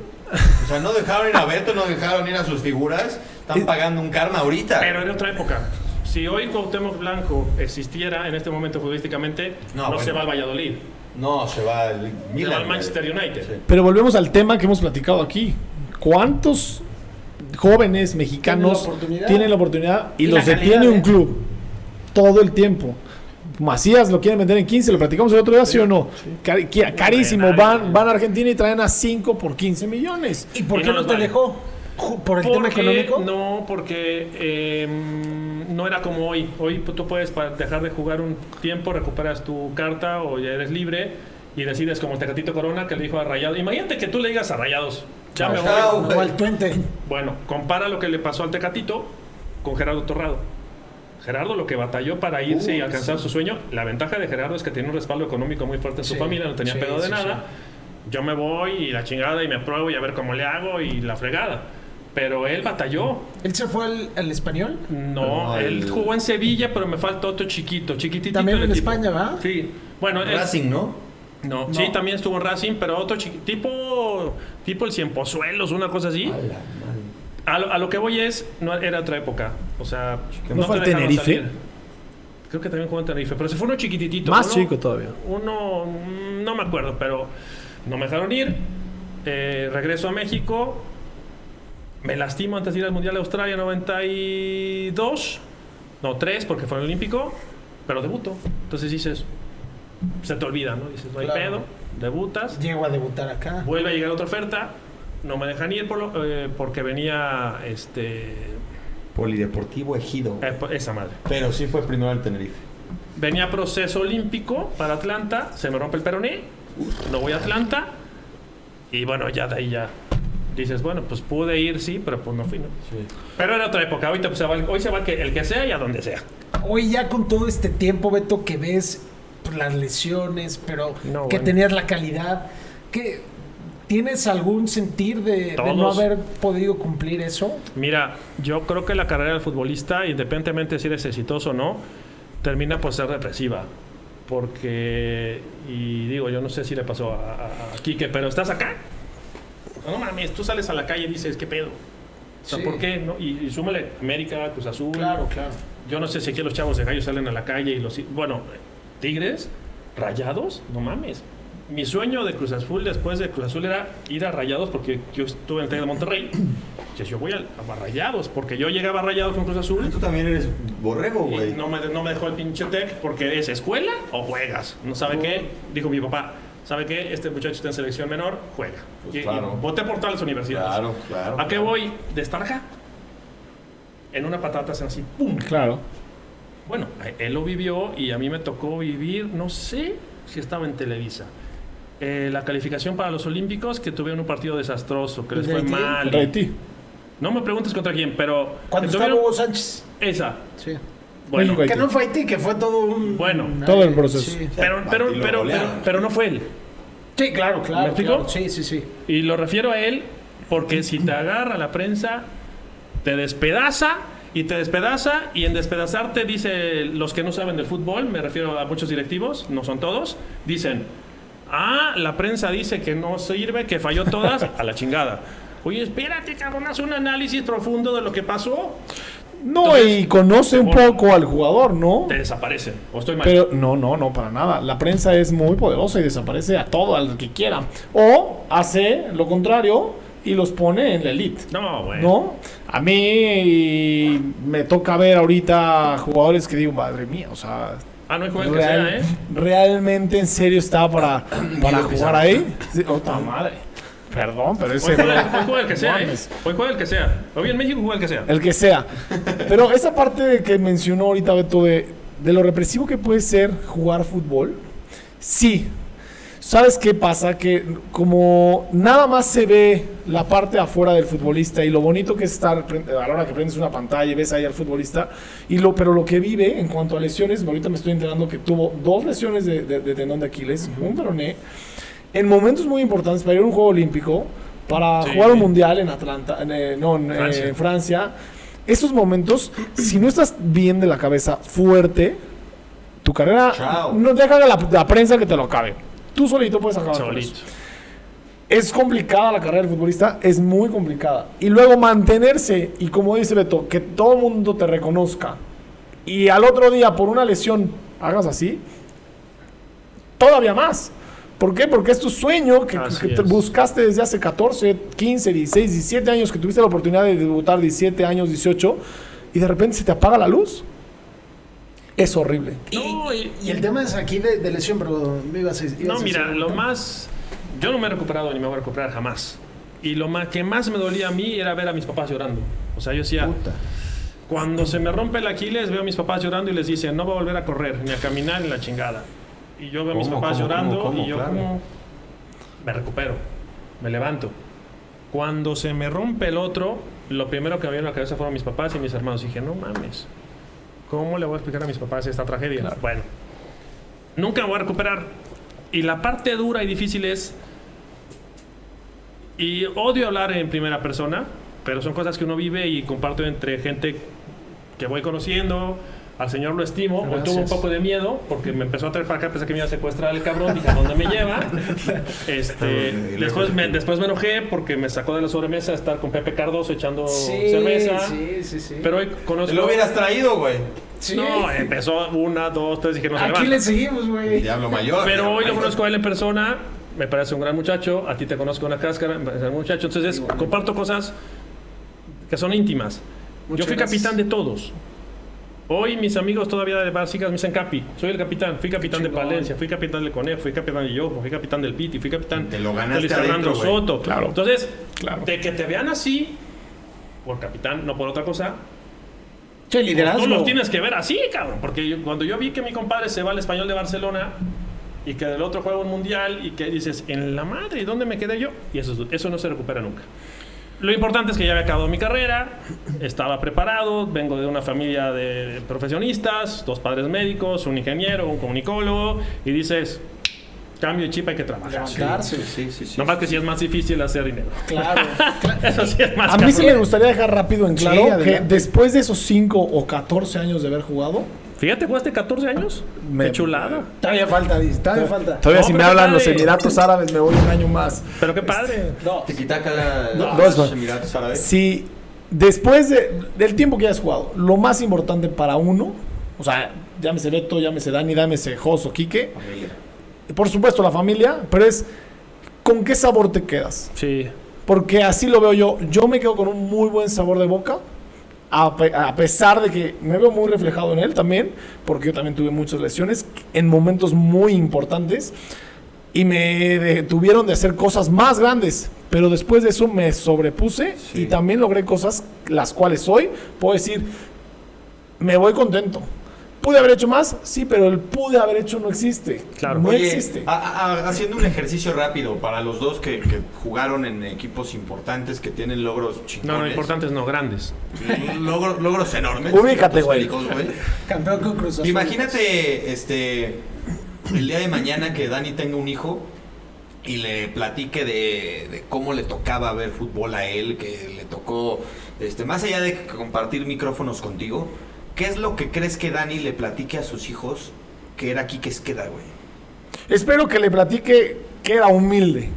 O sea, no dejaron ir a Beto, no dejaron ir a sus figuras. Están pagando un karma ahorita.
Pero era otra época. Si hoy Cuauhtémoc Blanco existiera en este momento futbolísticamente,
No,
no,
bueno.
se va al Valladolid,
No, se va al
se
Milan.
va al. Manchester United.
Sí.
Pero volvemos al tema que hemos platicado aquí. ¿Cuántos jóvenes mexicanos
Tienen la oportunidad.
tienen la oportunidad y,
Y
los detiene un club todo el tiempo? Macías lo quieren vender en 15, lo platicamos el otro día, ¿sí o no? Carísimo, van, van a Argentina y traen a 5 por 15 millones.
¿Y por
Y
qué
no
te
vale.
dejó? ¿Por el tema económico?
No, porque eh, no era como hoy. Hoy tú puedes dejar de jugar un tiempo, recuperas tu carta o ya eres libre y decides como el Tecatito Corona que le dijo a Rayados. Imagínate que tú le digas a Rayados, ya me voy.
Chao,
O
güey.
al Twente.
Bueno, compara lo que le pasó al Tecatito con Gerardo Torrado. Gerardo lo que batalló para irse y alcanzar
sí.
su sueño. La ventaja de Gerardo es que tiene un respaldo económico muy fuerte en su
Sí,
familia, no tenía
sí,
pedo de
sí,
nada. Yo me voy y la chingada y me pruebo y a ver cómo le hago y la fregada. Pero él batalló.
¿Él se fue al, al español?
No,
No,
él
el-
jugó en Sevilla, pero me falta otro chiquito, chiquitito.
También en
equipo.
España, ¿va?
Sí. Bueno, él-
Racing, ¿no?
no,
No.
sí, también estuvo en Racing, pero otro chiqui- tipo, tipo el Cienpozuelos, una cosa así. A lo, a lo que voy es, no era otra época. O sea,
¿No fue
te
al
dejaban
Tenerife?
salir. Creo que también jugó en Tenerife, pero se fue uno chiquititito.
Más
uno-
chico todavía.
Uno, mm, no me acuerdo, pero no me dejaron ir. Eh, regreso a México. Me lastimo antes de ir al Mundial de Australia 92. No, 3 porque fue el Olímpico. Pero debuto. Entonces dices, se te olvida, ¿no? Dices, no hay
Claro.
pedo. Debutas.
Llego a debutar acá.
Vuelve a llegar otra oferta. No me dejan ir por lo- eh, porque venía este
Polideportivo Ejido.
eh, esa madre.
Pero sí fue primero el Tenerife.
Venía proceso olímpico para Atlanta, se me rompe el peroné, no voy a Atlanta y bueno, ya de ahí ya dices, bueno, pues pude ir, sí, pero pues no fui, ¿no? Pero era otra época, ahorita pues, se va el- hoy se va el que, el que sea y a donde sea.
Hoy ya con todo este tiempo, Beto, que ves pues, las lesiones, pero
No,
que
bueno.
tenías la calidad, que ¿tienes algún sentir de, de no haber podido cumplir eso?
Mira, yo creo que la carrera del futbolista, independientemente de si eres exitoso o no, termina por ser depresiva. Porque, y digo, yo no sé si le pasó a, a, a Quique, pero estás acá. No mames, tú sales a la calle y dices, ¿qué pedo? O sea,
Sí.
¿por qué? no? Y, y súmale América, Cruz Azul.
claro.
Yo no sé si aquí los chavos de gallo salen a la calle y los... Bueno, Tigres, Rayados, no mames. Mi sueño de Cruz Azul después de Cruz Azul era ir a Rayados porque yo estuve en el Tec de Monterrey. Yo voy a, a Rayados porque yo llegaba a Rayados con Cruz Azul
Tú también eres borrego, güey.
no me, no me dejó el pinche Tec porque es escuela o juegas. No sabe qué. Dijo mi papá, ¿sabe qué? Este muchacho está en selección menor, juega.
Pues
y, y
claro.
voté por todas las universidades.
Claro, claro.
¿A qué voy? De estar acá. En una patata hacen así, ¡pum!
Claro.
Bueno, él lo vivió y a mí me tocó vivir, no sé si estaba en Televisa. Eh, la calificación para los Olímpicos que tuvieron un partido desastroso, que les
¿De
fue
Haití?
mal.
Contra Haití.
No me preguntes contra quién, pero
Cuando estaba Hugo Sánchez.
esa.
Sí.
Bueno,
México,
Que no fue Haití, que fue todo un...
Bueno,
un-
todo el proceso.
Sí,
pero, pero, pero, pero, pero no fue él.
Sí, claro, claro.
¿Me explico?
claro. Sí, sí, sí.
Y lo refiero a él porque si te agarra la prensa, te despedaza y te despedaza y en despedazarte dice los que no saben del fútbol, me refiero a muchos directivos, no son todos, dicen, ah, la prensa dice que no sirve, que falló todas, a la chingada. Oye, espérate, cabrón, haz un análisis profundo de lo que pasó.
No,
Entonces,
y conoce un poco al jugador, ¿no?
Te desaparecen. O estoy mal.
Pero no, no, no, para nada. La prensa es muy poderosa y desaparece a todo, al que quiera. O hace lo contrario y los pone en la elite.
no, güey.
¿No? A mí me toca ver ahorita jugadores que digo, madre mía, o sea,
Ah, no hay juego que
real-
sea, ¿eh?
realmente en serio está para, para jugar ahí. Sí, otra madre. Perdón, pero ese
hoy juega el que sea, ¿eh? Hoy juega el que sea. Hoy en México juega el que sea.
El que sea. Pero esa parte de que mencionó ahorita Beto de, de lo represivo que puede ser jugar fútbol, sí. ¿Sabes qué pasa? Que como nada más se ve la parte afuera del futbolista y lo bonito que es estar a la hora que prendes una pantalla y ves ahí al futbolista, y lo, pero lo que vive en cuanto a lesiones, ahorita me estoy enterando que tuvo dos lesiones de, de- de tendón de Aquiles, un peroné, en momentos muy importantes para ir a un juego olímpico, para
Sí.
jugar un mundial en Atlanta, en, eh, no, en eh,
Francia.
Francia. Esos momentos, si no estás bien de la cabeza, fuerte, tu carrera
Chao.
no deja la, la prensa que te lo acabe. Tú solito puedes acabar con eso.
Solito.
Es complicada la carrera del futbolista, es muy complicada. Y luego mantenerse, y como dice Beto, que todo el mundo te reconozca. Y al otro día, por una lesión, hagas así, todavía más. ¿Por qué? Porque es tu sueño que, te buscaste desde hace 14, 15, 16, 17 años, que tuviste la oportunidad de debutar 17 años, 18, y de repente se te apaga la luz. Es horrible.
No, y-
Y el tema es aquí de, de lesión, pero me ibas a ibas
No,
a
mira,
decir-
lo más. Yo no me he recuperado ni me voy a recuperar jamás. Y lo más, que más me dolía a mí era ver a mis papás llorando. O sea, yo decía,
Puta.
cuando se me rompe el Aquiles, veo a mis papás llorando y les dicen, no voy a volver a correr, ni a caminar, ni la chingada. Y yo veo a mis
¿Cómo,
papás
cómo,
llorando
cómo, cómo?
y yo
Claro.
como me recupero, me levanto. Cuando se me rompe el otro, lo primero que me vino a la cabeza fueron mis papás y mis hermanos. dije, no mames, ¿cómo le voy a explicar a mis papás esta tragedia? Bueno, nunca me voy a recuperar. Y la parte dura y difícil es, y odio hablar en primera persona, pero son cosas que uno vive y comparto entre gente que voy conociendo. Al señor lo estimo. Hoy tuvo un
Gracias.
poco de miedo porque me empezó a traer para acá, pensé que me iba a secuestrar el cabrón. Dije, ¿a dónde me lleva? Este, después,
de
me, después me enojé porque me sacó de la sobremesa estar con Pepe Cardoso echando
Sí,
cerveza.
sí, sí, sí.
Pero hoy conozco.
Te lo hubieras traído, güey.
Sí.
No, empezó una, dos, tres, dije, no se
Aquí le seguimos, güey.
Diablo mayor.
Pero
diablo
hoy lo conozco a él en persona, me parece un gran muchacho, a ti te conozco una cáscara, me parece un muchacho, entonces comparto cosas que son íntimas.
Muchas
Yo fui
gracias.
capitán de todos. Hoy mis amigos todavía de básicas me dicen capi, soy el capitán, fui capitán de. Palencia, fui capitán del Conejo, fui capitán de Yojo, fui capitán del Piti, fui capitán
Te lo
de
ganaste
Luis Fernando. Soto.
Claro.
Entonces,
Claro.
de que te vean así, por capitán, no por otra cosa,
Che,
Tú
liderazgo.
los tienes que ver así, cabrón. Porque yo- cuando yo vi que mi compadre se va al español de Barcelona y que del otro juega un mundial y que dices, en la madre, ¿y dónde me quedé yo? Y eso, eso no se recupera nunca. Lo importante es que ya había acabado mi carrera, estaba preparado, vengo de una familia de profesionistas, dos padres médicos, un ingeniero, un comunicólogo, y dices, cambio de chip, hay que trabajar.
Levantarse.
Sí, sí, sí.
Nomás que sí es más difícil hacer dinero.
Claro.
Eso sí es más
A mí sí
cabrón.
me gustaría dejar rápido en
Sí,
claro que después de esos 5 o 14 años de haber jugado,
Fíjate, jugaste 14 años.
Me-
Qué chulada.
Todavía falta, dice. Todavía falta.
todavía
No,
si me hablan los
padre.
Emiratos Árabes me voy un año más.
Pero qué padre.
No.
Te quita cada.
No,
los
no
Emiratos Árabes.
Si después de- del tiempo que hayas jugado, lo más importante para uno, o sea, llámese Beto, llámese Dani, llámese Jos o Quique,
Familia.
por supuesto la familia, pero es con qué sabor te quedas.
Sí.
Porque así lo veo yo. Yo me quedo con un muy buen sabor de boca. A, a pesar de que me veo muy reflejado en él también, porque yo también tuve muchas lesiones en momentos muy importantes y me detuvieron de hacer cosas más grandes, pero después de eso me sobrepuse
Sí.
y también logré cosas las cuales hoy puedo decir, me voy contento. ¿Pude haber hecho más? Sí, pero el pude haber hecho no existe.
Claro.
No
Oye,
existe.
a- a- haciendo un ejercicio rápido para los dos que, que jugaron en equipos importantes que tienen logros chingones.
No, no, importantes no, grandes.
Logros, logros enormes.
Ubícate, güey.
Campeón con Cruz Azul.
Imagínate, este, el día de mañana que Dani tenga un hijo y le platique de, de cómo le tocaba ver fútbol a él, que le tocó, este, más allá de compartir micrófonos contigo, ¿qué es lo que crees que Dani le platique a sus hijos que era aquí que queda, güey?
Espero que le platique que era humilde.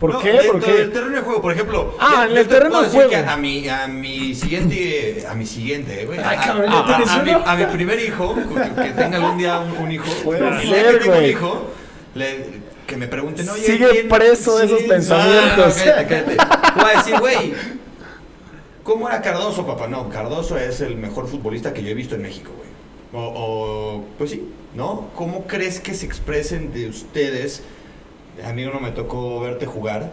¿Por
No,
qué?
dentro
Porque
del terreno de juego, por ejemplo.
Ah, en el
te
terreno de juego.
A mi, a mi siguiente, a mi siguiente, güey.
Ay,
a-
cabrón,
a,
¿ya
a- a mi, a mi primer hijo, que, tenga algún día un, un hijo.
Puede ser,
que tenga un
güey.
hijo, le- que me pregunten, oye,
Sigue
¿quién-
preso de esos
no,
pensamientos.
no, cállate, cállate. Voy a decir, güey, ¿cómo era Cardoso, papá? No, Cardoso es el mejor futbolista que yo he visto en México, güey. O, pues sí, ¿no? ¿Cómo crees que se expresen de ustedes? A mí no me tocó verte jugar,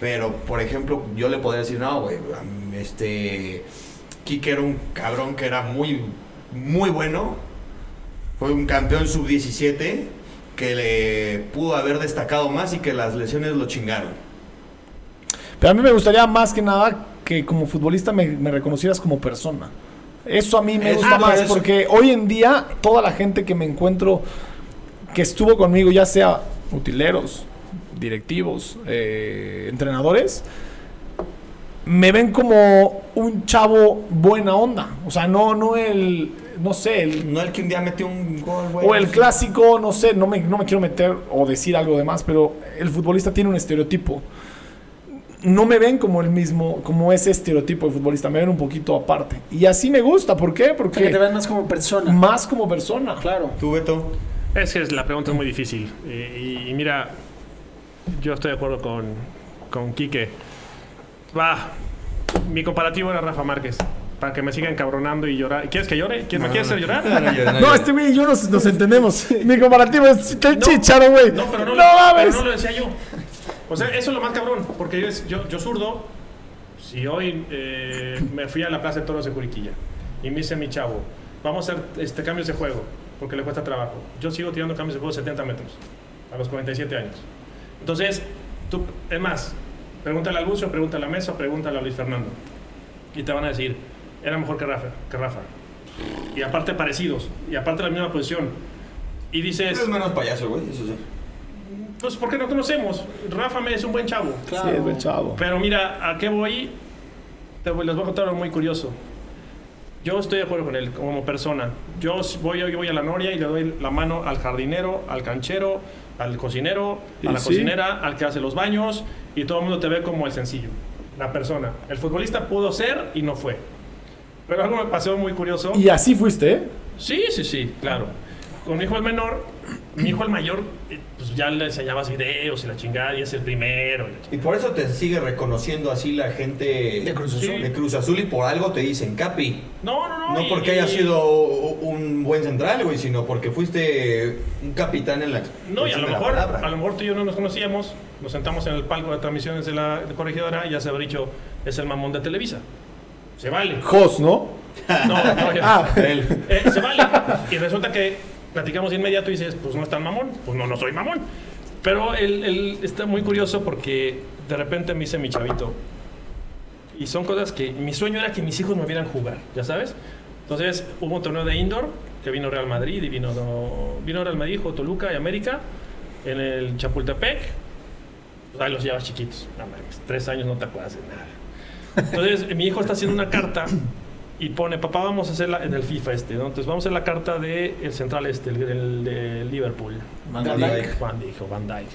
pero por ejemplo, yo le podría decir, no, güey, este. Kike era un cabrón que era muy, muy bueno. Fue un campeón sub-17 que le pudo haber destacado más y que las lesiones lo chingaron.
Pero a mí me gustaría más que nada que como futbolista me, me reconocieras como persona. Eso a mí me gusta
no,
más
eso.
porque hoy en día toda la gente que me encuentro que estuvo conmigo, ya sea utileros, directivos, eh, entrenadores, me ven como un chavo buena onda. O sea, no, no el, no sé, el,
No el que un día metió un gol, güey.
o el clásico, no sé, no me, no me quiero meter o decir algo de más, pero el futbolista tiene un estereotipo. No me ven como el mismo, como ese estereotipo de futbolista, me ven un poquito aparte. Y así me gusta, ¿por qué?
Para que te
Porque
vean más como persona.
más como persona.
Claro.
Tú, Beto.
Es que es- la pregunta es muy difícil. Y, mira, yo estoy de acuerdo con, con Quique. Va, mi comparativo era Rafa Márquez. Para que me sigan cabronando y llorar. ¿Quieres que llore? ¿Quieres, ¿Me quieres hacer llorar?
No, este güey y yo nos, nos entendemos. Mi comparativo es el chicharo, güey.
No, pero no,
no
lo, pero no lo decía yo. O sea, eso es lo más cabrón. Porque yo, yo, yo zurdo, si hoy eh, me fui a la Plaza de Toros de Juriquilla y me dice mi chavo, vamos a hacer este, cambios de juego, porque le cuesta trabajo. Yo sigo tirando cambios de juego 70 metros, a los 47 años. Entonces, tú, es más, pregúntale al Lucio, pregúntale a Mesa, pregúntale a Luis Fernando. Y te van a decir, era mejor que Rafa. Que Rafa. Y aparte parecidos, y aparte la misma posición. Y dices...
Es menos payaso, güey, eso sí.
Pues porque no conocemos. Rafa me es un buen chavo.
Claro.
Sí, es buen chavo.
Pero mira, ¿a qué voy? Te voy- les voy a contar algo muy curioso. Yo estoy de acuerdo con él como persona. Yo voy, yo voy a la noria y le doy la mano al jardinero, al canchero, al cocinero, a la
sí.
cocinera, al que hace los baños y todo el mundo te ve como el sencillo, la persona. El futbolista pudo ser y no fue. Pero algo me pasó muy curioso.
Y así fuiste.
Sí, sí, sí, claro. Con mi hijo el menor, mi hijo el mayor, eh, pues ya le enseñabas videos y la chingada y es el primero. y la chingada.
Y por eso te sigue reconociendo así la gente
De Cruz Azul.
de Cruz Azul y por algo te dicen Capi.
No, no, no.
No
y-
porque
y-
haya sido un buen central, güey, sino porque fuiste un capitán en la
No, y a lo mejor,
palabra.
a lo mejor tú y yo no nos conocíamos, nos sentamos en el palco de transmisiones de la de corregidora y ya se habrá dicho, es el mamón de Televisa. Se vale.
Jos, ¿no?
No, no, ya.
Ah,
Él.
Eh, se vale. Y resulta que platicamos de inmediato y dices, pues no es tan mamón. Pues no, no soy mamón. Pero él, él está muy curioso porque de repente me dice mi chavito. Y son cosas que mi sueño era que mis hijos me vieran jugar, ¿ya sabes? Entonces hubo un torneo de indoor que vino Real Madrid y vino, vino Real Madrid, jugó Toluca y América en el Chapultepec. Pues ahí los llevas chiquitos. No tres años no te acuerdas de nada. Entonces mi hijo está haciendo una carta y pone, papá, vamos a hacerla en el FIFA este, ¿no? Entonces vamos a hacer la carta del el central este, el, el de Liverpool.
Van Dijk.
Van Dijk, Van Dijk.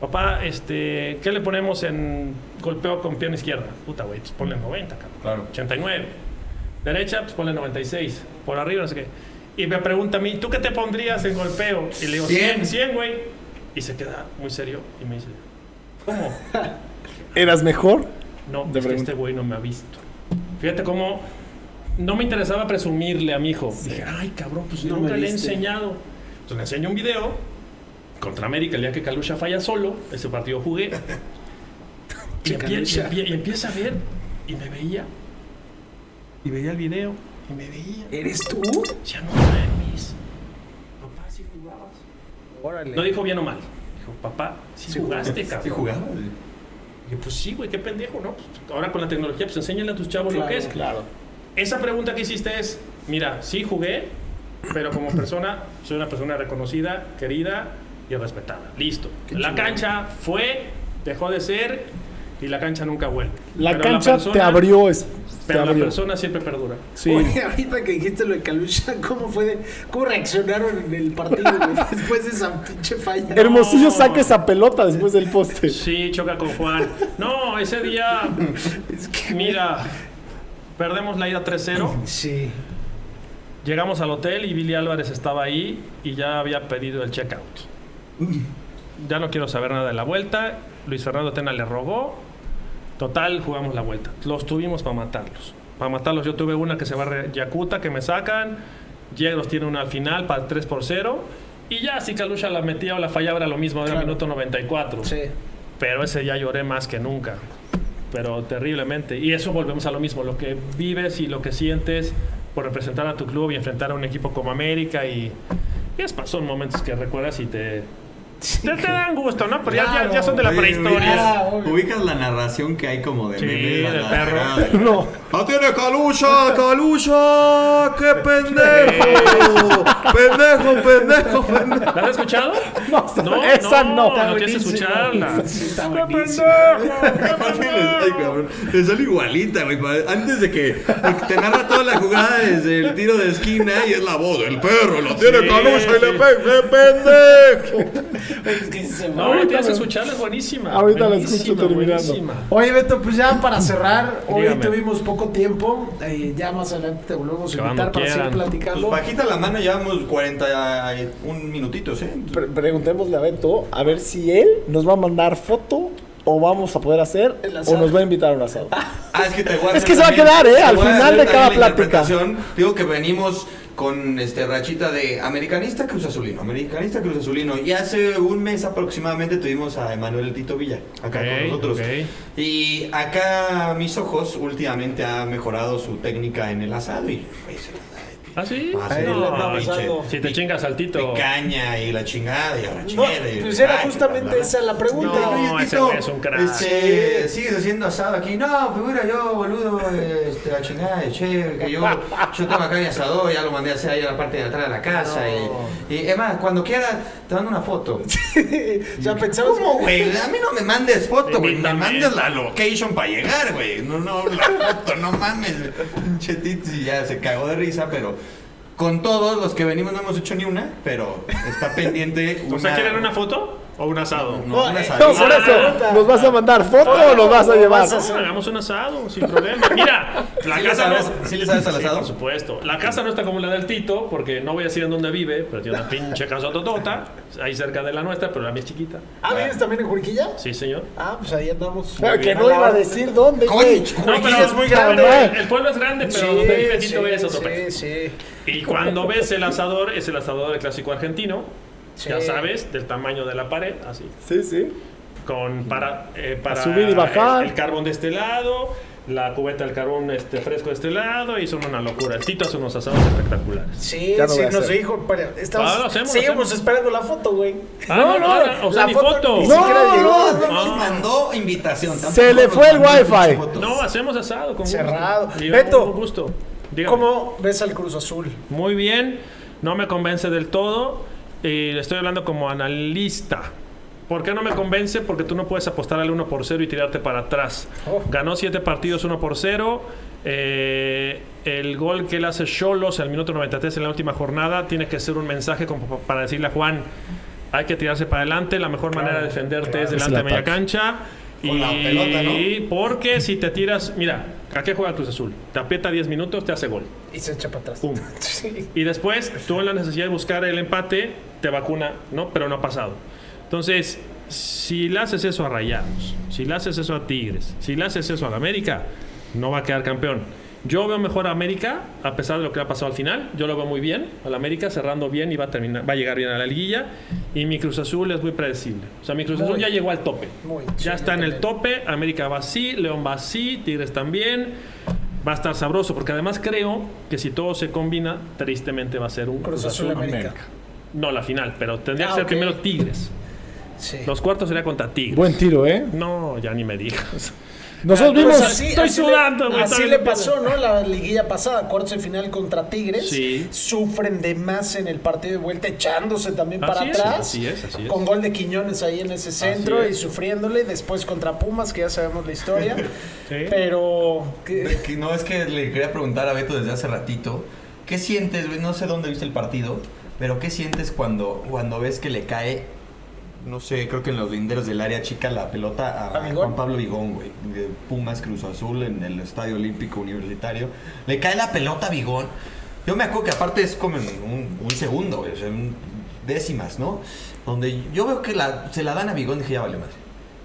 Papá, este, ¿qué le ponemos en golpeo con pierna izquierda? Puta, güey, pues ponle 90, cabrón.
Claro.
89. Derecha, pues ponle 96. Por arriba, no sé qué. Y me pregunta a mí, ¿tú qué te pondrías en golpeo? Y le digo, 100,
100.
100, güey. Y se queda muy serio y me dice, ¿cómo?
¿eras mejor?
No,
De
es que este güey no me ha visto. Fíjate cómo no me interesaba presumirle a mi hijo. Dije, ay, cabrón, pues
No
nunca le he enseñado. Entonces le enseño un video contra América el día que Calusha falla solo. Ese partido jugué. y, empieza a ver y me veía. Y veía el video y me veía.
¿Eres tú?
Ya no mames. Papá, si jugabas.
Órale.
No dijo bien o mal. Dijo, papá, si
Sí
jugaste,
Sí
cabrón.
jugaba.
Y pues sí, güey, qué pendejo, ¿no? Pues, ahora con la tecnología, pues enséñale a tus chavos lo que es.
Claro.
Esa pregunta que hiciste es, mira, sí jugué, pero como persona soy una persona reconocida, querida y respetada. Listo.
Qué
la cancha fue, dejó de ser y la cancha nunca vuelve.
La
Pero
cancha
persona-
te abrió. es- te
Pero la
abrió.
persona siempre perdura.
Sí.
Oye, ahorita que dijiste lo de Calusha, ¿cómo fue de, cómo reaccionaron en el partido después de esa pinche falla?
Hermosillo
No.
saca esa pelota después del poste.
Sí, choca con Juan. No, ese día,
Es que,
mira, perdemos la ida 3-0.
Sí.
Llegamos al hotel y Billy Álvarez estaba ahí y ya había pedido el checkout. Ya no quiero saber nada de la vuelta. Luis Fernando Tena le rogó. Total, jugamos la vuelta. Los tuvimos para matarlos. Para matarlos, yo tuve una que se va a Yakuta, que me sacan. Yegros tiene una al final para 3 por 0. Y ya, si Kalusha la metía o la fallaba, era lo mismo, era el minuto 94.
Sí.
Pero ese ya lloré más que nunca. Pero terriblemente. Y eso volvemos a lo mismo. Lo que vives y lo que sientes por representar a tu club y enfrentar a un equipo como América. Y, y es, son momentos que recuerdas y te, Te, te dan gusto, ¿no? Pero ya- ya,
Claro.
ya son de la
Oye,
prehistoria.
Ah, obvio.
ubicas la narración que hay como de
Sí,
meme, la-
del
la-
perro.
la-
No.
¡La tiene Calucha! ¡Calucha! ¡Qué pendejo! ¡Pendejo, pendejo, pendejo!
¿La has escuchado?
No,
No,
esa no.
no, no tienes escucharla.
Está
¡Qué
buenísimo.
Le sale igualita, güey. Antes de que te narra toda la jugada desde el tiro de esquina y es la voz del perro, lo tiene
Sí,
Calucha y
sí.
le pega, ¡qué pendejo!
Es que se
No,
va.
tienes que escucharla, es buenísima.
Ahorita la escucho terminando.
buenísima.
Oye, Beto, pues ya para cerrar, hoy
Dígame.
tuvimos poco tiempo. eh, ya más adelante te volvemos a invitar para seguir platicando.
Pues bajita la mano, llevamos 41 minutitos, ¿eh?
Pre- preguntémosle a Beto a ver si él nos va a mandar foto o vamos a poder hacer o nos va a invitar a un asado.
Ah, es que te
Es se va a quedar, ¿eh? Al final de cada plática.
Digo que venimos con este rachita de americanista Cruz Azulino, americanista Cruz Azulino. Y hace un mes aproximadamente tuvimos a Emanuel Tito Villa acá con nosotros. Y acá mis ojos últimamente ha mejorado su técnica en el asado y de
¿Ah, sí?
Ah, sí,
le andamos
pinche-
si te chingas al Tito.
picaña y la chingada y a la
No,
chingada. y-
pues era
Ay,
justamente
bla, bla, bla.
esa la pregunta.
No,
Oye,
ese
Tito,
güey es un crack.
Este, sigues haciendo asado aquí. No, figura yo, boludo, este, la chingada de che, que yo, yo tengo acá mi asador, ya lo mandé a hacer ahí a la parte de atrás de la casa. Y, y es más, cuando quieras, te mando una foto.
ya pensamos.
¿Cómo, güey? A mí no me mandes foto, güey. Me
Invítame.
mandes la location para llegar, güey. No, no, la foto, no mames. Pinche Tito, y ya se cagó de risa, pero con todos los que venimos no hemos hecho ni una, pero está pendiente.
O sea, ¿quieren una foto o un asado?
No,
No,
una
eh,
asadita.
No, por eso, ¿nos vas a mandar foto
Ah,
o nos vas a llevar?
vas a
hagamos un asado, sin problema. Mira, la
¿Sí le
casa
sabes-
no...
sí le sabes al
Sí,
asado?
por supuesto. La casa no está como la del Tito, porque no voy a decir en dónde vive, pero tiene una pinche casa totota, ahí cerca de la nuestra, pero la mía es chiquita.
Ah, ¿vienes también en Juriquilla?
Sí, señor.
Ah, pues ahí andamos.
Pero que no iba a decir dónde.
Coño,
No,
Juriquilla
pero
es muy grande.
El pueblo es grande, pero
Sí,
donde vive Tito
sí,
es otro
sí, sí.
Y cuando ves el asador, es el asador del clásico argentino,
Sí.
ya sabes, del tamaño de la pared, así.
Sí, sí.
Con para, eh, para
subir y bajar.
El, el carbón de este lado, la cubeta del carbón este, fresco de este lado, y son una locura. El Tito hace unos asados espectaculares.
Sí,
no
sí, nos dijo, estamos,
Ah, lo hacemos, lo
seguimos esperando la foto, güey.
Ah, no, no, no, o sea,
la
ni
foto
foto.
ni
No,
llegó.
no,
No nos mandó invitación.
Se le fue el wifi.
No, hacemos asado con
Cerrado.
gusto.
Beto.
con gusto. Dígame.
¿Cómo ves al Cruz Azul?
Muy bien, no me convence del todo. Y le estoy hablando como analista. ¿Por qué no me convence? Porque tú no puedes apostar al 1 por 0 y tirarte para atrás.
Oh.
Ganó 7 partidos 1 por 0. Eh, el gol que él hace Cholos al minuto 93 en la última jornada tiene que ser un mensaje como pa- para decirle a Juan, hay que tirarse para adelante, la mejor manera de defenderte es
Es
delante
el
de media cancha.
Con
y
la pelota, ¿no?
porque si te tiras, mira, ¿a qué juega Cruz Azul? Te aprieta 10 minutos, te hace gol.
Y se echa para atrás.
Pum.
Sí.
Y después, tú en la necesidad de buscar el empate, te vacuna, ¿no? Pero no ha pasado. Entonces, si le haces eso a Rayados, si le haces eso a Tigres, si le haces eso a la América, no va a quedar campeón. Yo veo mejor a América, a pesar de lo que ha pasado al final. Yo lo veo muy bien, a la América cerrando bien y va a terminar, va a llegar bien a la liguilla. Y mi Cruz Azul es muy predecible. O sea, mi Cruz
Muy.
Azul ya llegó al tope.
Muy,
ya
sí,
está en el tope. América va así, León va así, Tigres también. Va a estar sabroso, porque además creo que si todo se combina, tristemente va a ser un
Cruz Azul América.
no la final, pero tendría
Ah,
que ser
ok.
primero Tigres.
Sí.
Los cuartos sería contra Tigres.
Buen tiro, ¿eh?
No, ya ni me digas.
Nosotros
Pues
vimos.
así-
Estoy
así
sudando, güey,
Así le
no
pasó, ¿no? La liguilla pasada, cuartos de final contra Tigres.
Sí.
Sufren de más en el partido de vuelta, echándose también
Así
para
es,
atrás.
así es, así es.
Con gol de Quiñones ahí en ese centro y sufriéndole. Después contra Pumas, que ya sabemos la historia.
Sí.
Pero. Que
No, es que le quería preguntar a Beto desde hace ratito. ¿Qué sientes, güey? No sé dónde viste el partido, pero ¿qué sientes cuando, cuando ves que le cae, no sé, creo que en los linderos del área chica la pelota a. Juan Pablo Vigón, güey? De Pumas Cruz Azul en el Estadio Olímpico Universitario. Le cae la pelota a Vigón. Yo me acuerdo que aparte es como en un, un segundo, güey, o sea, un- décimas, ¿no? Donde yo veo que la, se la dan a Vigón, dije, ya vale madre.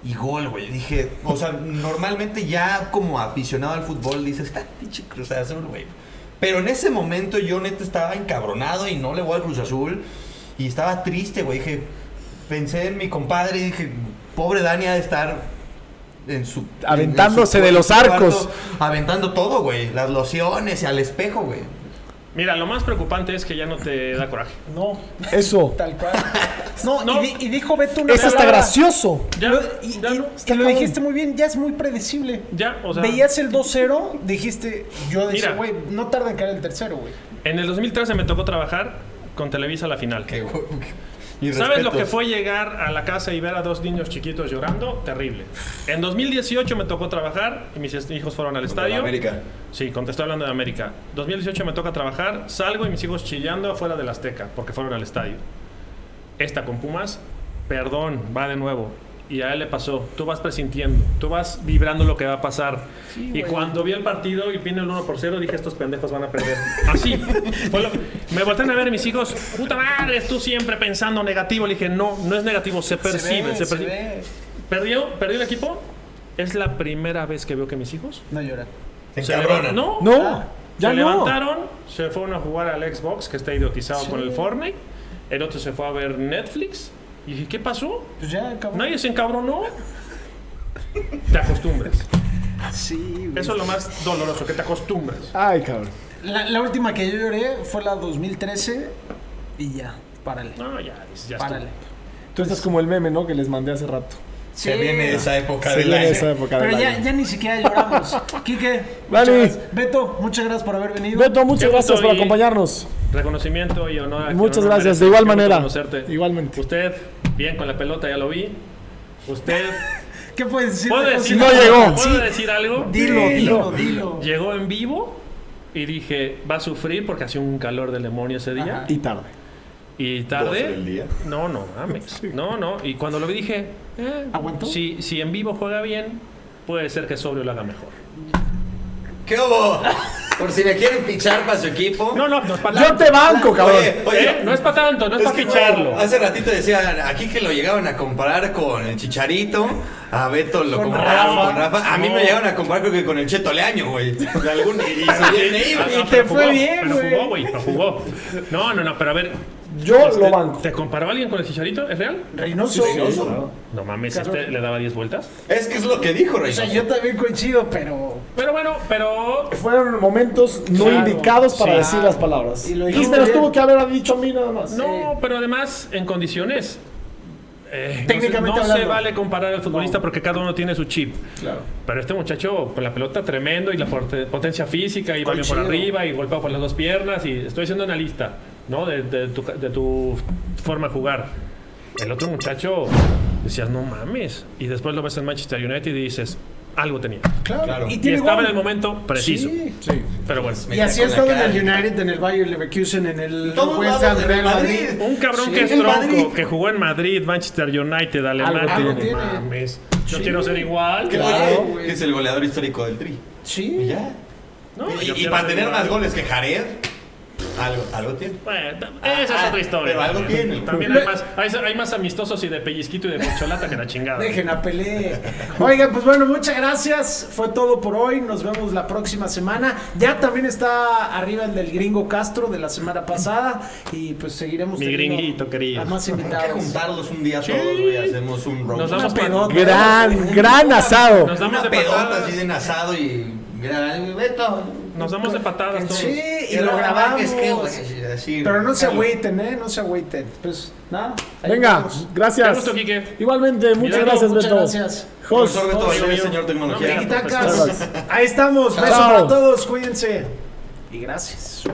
Y gol, güey. Dije, o sea, normalmente ya como aficionado al fútbol dices, ah, pinche Cruz Azul, güey. Pero en ese momento yo neta estaba encabronado y no le voy al Cruz Azul. Y estaba triste, güey. Dije, pensé en mi compadre y dije, pobre Dani ha de estar en su...
Aventándose
en
de los
cuarto,
arcos.
aventando todo, güey. Las lociones y al espejo, güey.
Mira, lo más preocupante es que ya no te da coraje.
No,
Eso.
tal cual. No,
No.
Y, di- y dijo Beto una
Es hasta
palabra.
gracioso.
Ya,
Lo- y,
ya
y-
no.
y lo dijiste muy bien, ya es muy predecible.
Ya, o sea,
Veías el 2-0, dijiste, yo decía, güey, no tarda en caer el tercero, güey.
en el 2013 me tocó trabajar con Televisa la final.
Qué y
¿Sabes lo que fue llegar a la casa y ver a dos niños chiquitos llorando? Terrible. En 2018 me tocó trabajar y mis hijos fueron al
Contra
estadio.
América.
Sí, contestó hablando de América. 2018 me toca trabajar, salgo y mis hijos chillando afuera del Azteca porque fueron al estadio. Esta con Pumas, perdón, va de nuevo. Y a él le pasó. Tú vas presintiendo, tú vas vibrando lo que va a pasar. y cuando vi el partido y viene el 1 por 0, dije: Estos pendejos van a perder. Así. Fue lo- me voltean a ver mis hijos: Puta madre, tú siempre pensando negativo. Le dije: No, no es negativo, se percibe.
ve,
se
se
percibe.
ve.
¿Perdió? ¿Perdió el equipo? Es la primera vez que veo que mis hijos
No llora.
Se
se. No,
No, ya
se
no.
levantaron, se fueron a jugar al Xbox, que está idiotizado con el Fortnite. El otro se fue a ver Netflix. Y dije, ¿qué pasó?
Pues ya acabó.
Nadie se encabronó. Te acostumbres.
Sí, güey.
Eso es lo más doloroso, que te acostumbres.
Ay, cabrón.
La, la última que yo lloré fue la 2013 y ya, párale,
No, ya, ya
párale.
estuvo.
Tú estás como el meme, ¿no? Que les mandé hace rato.
Se viene esa época
Se
del
viene
año.
esa época
Pero
del
ya,
año.
ya ni siquiera lloramos. Quique,
Dani.
muchas gracias. Beto, muchas gracias por haber venido.
Beto, muchas
Qué
gracias por
y-
acompañarnos.
Reconocimiento y honor a
Muchas
honor
gracias,
merece.
de igual
Qué gusto
manera.
conocerte.
Igualmente.
Usted, bien con la pelota, ya lo vi. Usted,
¿Qué puedes decir?
¿puedo
de
decir,
No
José?
llegó.
¿puedo decir algo?
Dilo,
Dilo.
dilo, dilo.
Llegó en vivo y dije, va a sufrir porque hacía un calor del demonio ese día.
Ajá.
Y tarde.
Y
¿Doce
tarde.
del día?
No, no mames. No, no. Y cuando lo vi dije, eh,
¿Aguantó?
Si, si en vivo juega bien, puede ser que sobrio lo haga mejor.
¿Qué hubo? Por si le quieren fichar para su equipo.
No, no, no es para
Yo te banco, cabrón.
Oye, oye,
Eh, no es para tanto, no es, para
que,
ficharlo.
Hace ratito decían aquí que lo llegaban a comparar con el Chicharito. A Beto lo
Con
compararon
Rafa.
con Rafa. A mí
No.
me llegaron a comparar creo que con el Cheto Leaño, güey. De algún, y, y se viene ahí, güey.
no,
te
pero
fue
jugó,
bien,
Pero
güey.
jugó, güey, pero jugó. No, no, no, pero a ver.
Yo
este,
lo banco.
¿Te comparó alguien con el Chicharito? ¿Es real?
Reynoso.
Reynoso.
No mames,
Claro.
este le daba 10 vueltas.
Es que es lo que dijo,
O
Rey.
sea, yo también coincido, pero
Pero bueno, pero.
Fueron momentos no
Claro,
indicados para
sí.
decir las palabras.
Y lo
Y me las tuvo que haber dicho a mí nada más.
No, pero además en condiciones. eh, no se-
Técnicamente
no, se, vale comparar al futbolista porque cada uno tiene su chip.
Claro.
Pero este muchacho con la pelota tremendo y la potencia física y va bien por arriba y golpea por las dos piernas y estoy haciendo una lista, ¿no? De, de tu, de tu forma de jugar. El otro muchacho decías, no mames. Y después lo ves en Manchester United y dices, algo tenía.
claro.
Claro.
Y
Y estaba
gol.
en el momento preciso.
Sí.
Sí.
Pero bueno.
Y así ha estado en el. United, en el Bayern Leverkusen, en el West Ham, Real Madrid.
Madrid.
Un cabrón
Sí,
que es tronco,
Madrid.
que jugó en Madrid, Manchester United, Alemania.
Algo
no
tiene.
mames. Yo
Sí.
quiero ser igual.
Que,
Claro,
que es el goleador histórico del Tri. Y
Sí.
ya.
No,
y, y
quiero
para tener más goles que Jared, algo, algo tiene.
Bueno,
Ah,
esa es
ah,
otra historia.
pero algo
también.
tiene.
También hay más, hay, hay más amistosos y de pellizquito y de picholata que la chingada.
Dejen a Pelé. Oigan, pues bueno, muchas gracias. Fue todo por hoy. Nos vemos la próxima semana. Ya también está arriba el del gringo Castro de la semana pasada. Y pues seguiremos
Mi gringuito querido.
a más
Hay que
invitados.
juntarlos un día todos, güey. Hacemos un roast.
Nos damos
Una pedota.
Gran, gran asado.
Nos damos
Una
de
pedota así de asado y. Mira, Beto.
Nos damos de patadas todos.
Sí, y lo
una
grabamos.
es que, así,
Pero no se agüiten, ¿eh? No se agüiten. Pues nada.
Venga,
vamos.
Gracias.
gusto, Quique.
Igualmente, muchas
Beto,
gracias,
Muchas
Beto.
gracias.
Jos,
Profesor Beto
Amigo
Valdés,
mío.
señor tecnología.
Gracias.
Ahí estamos. Besos para todos. Cuídense. Y gracias.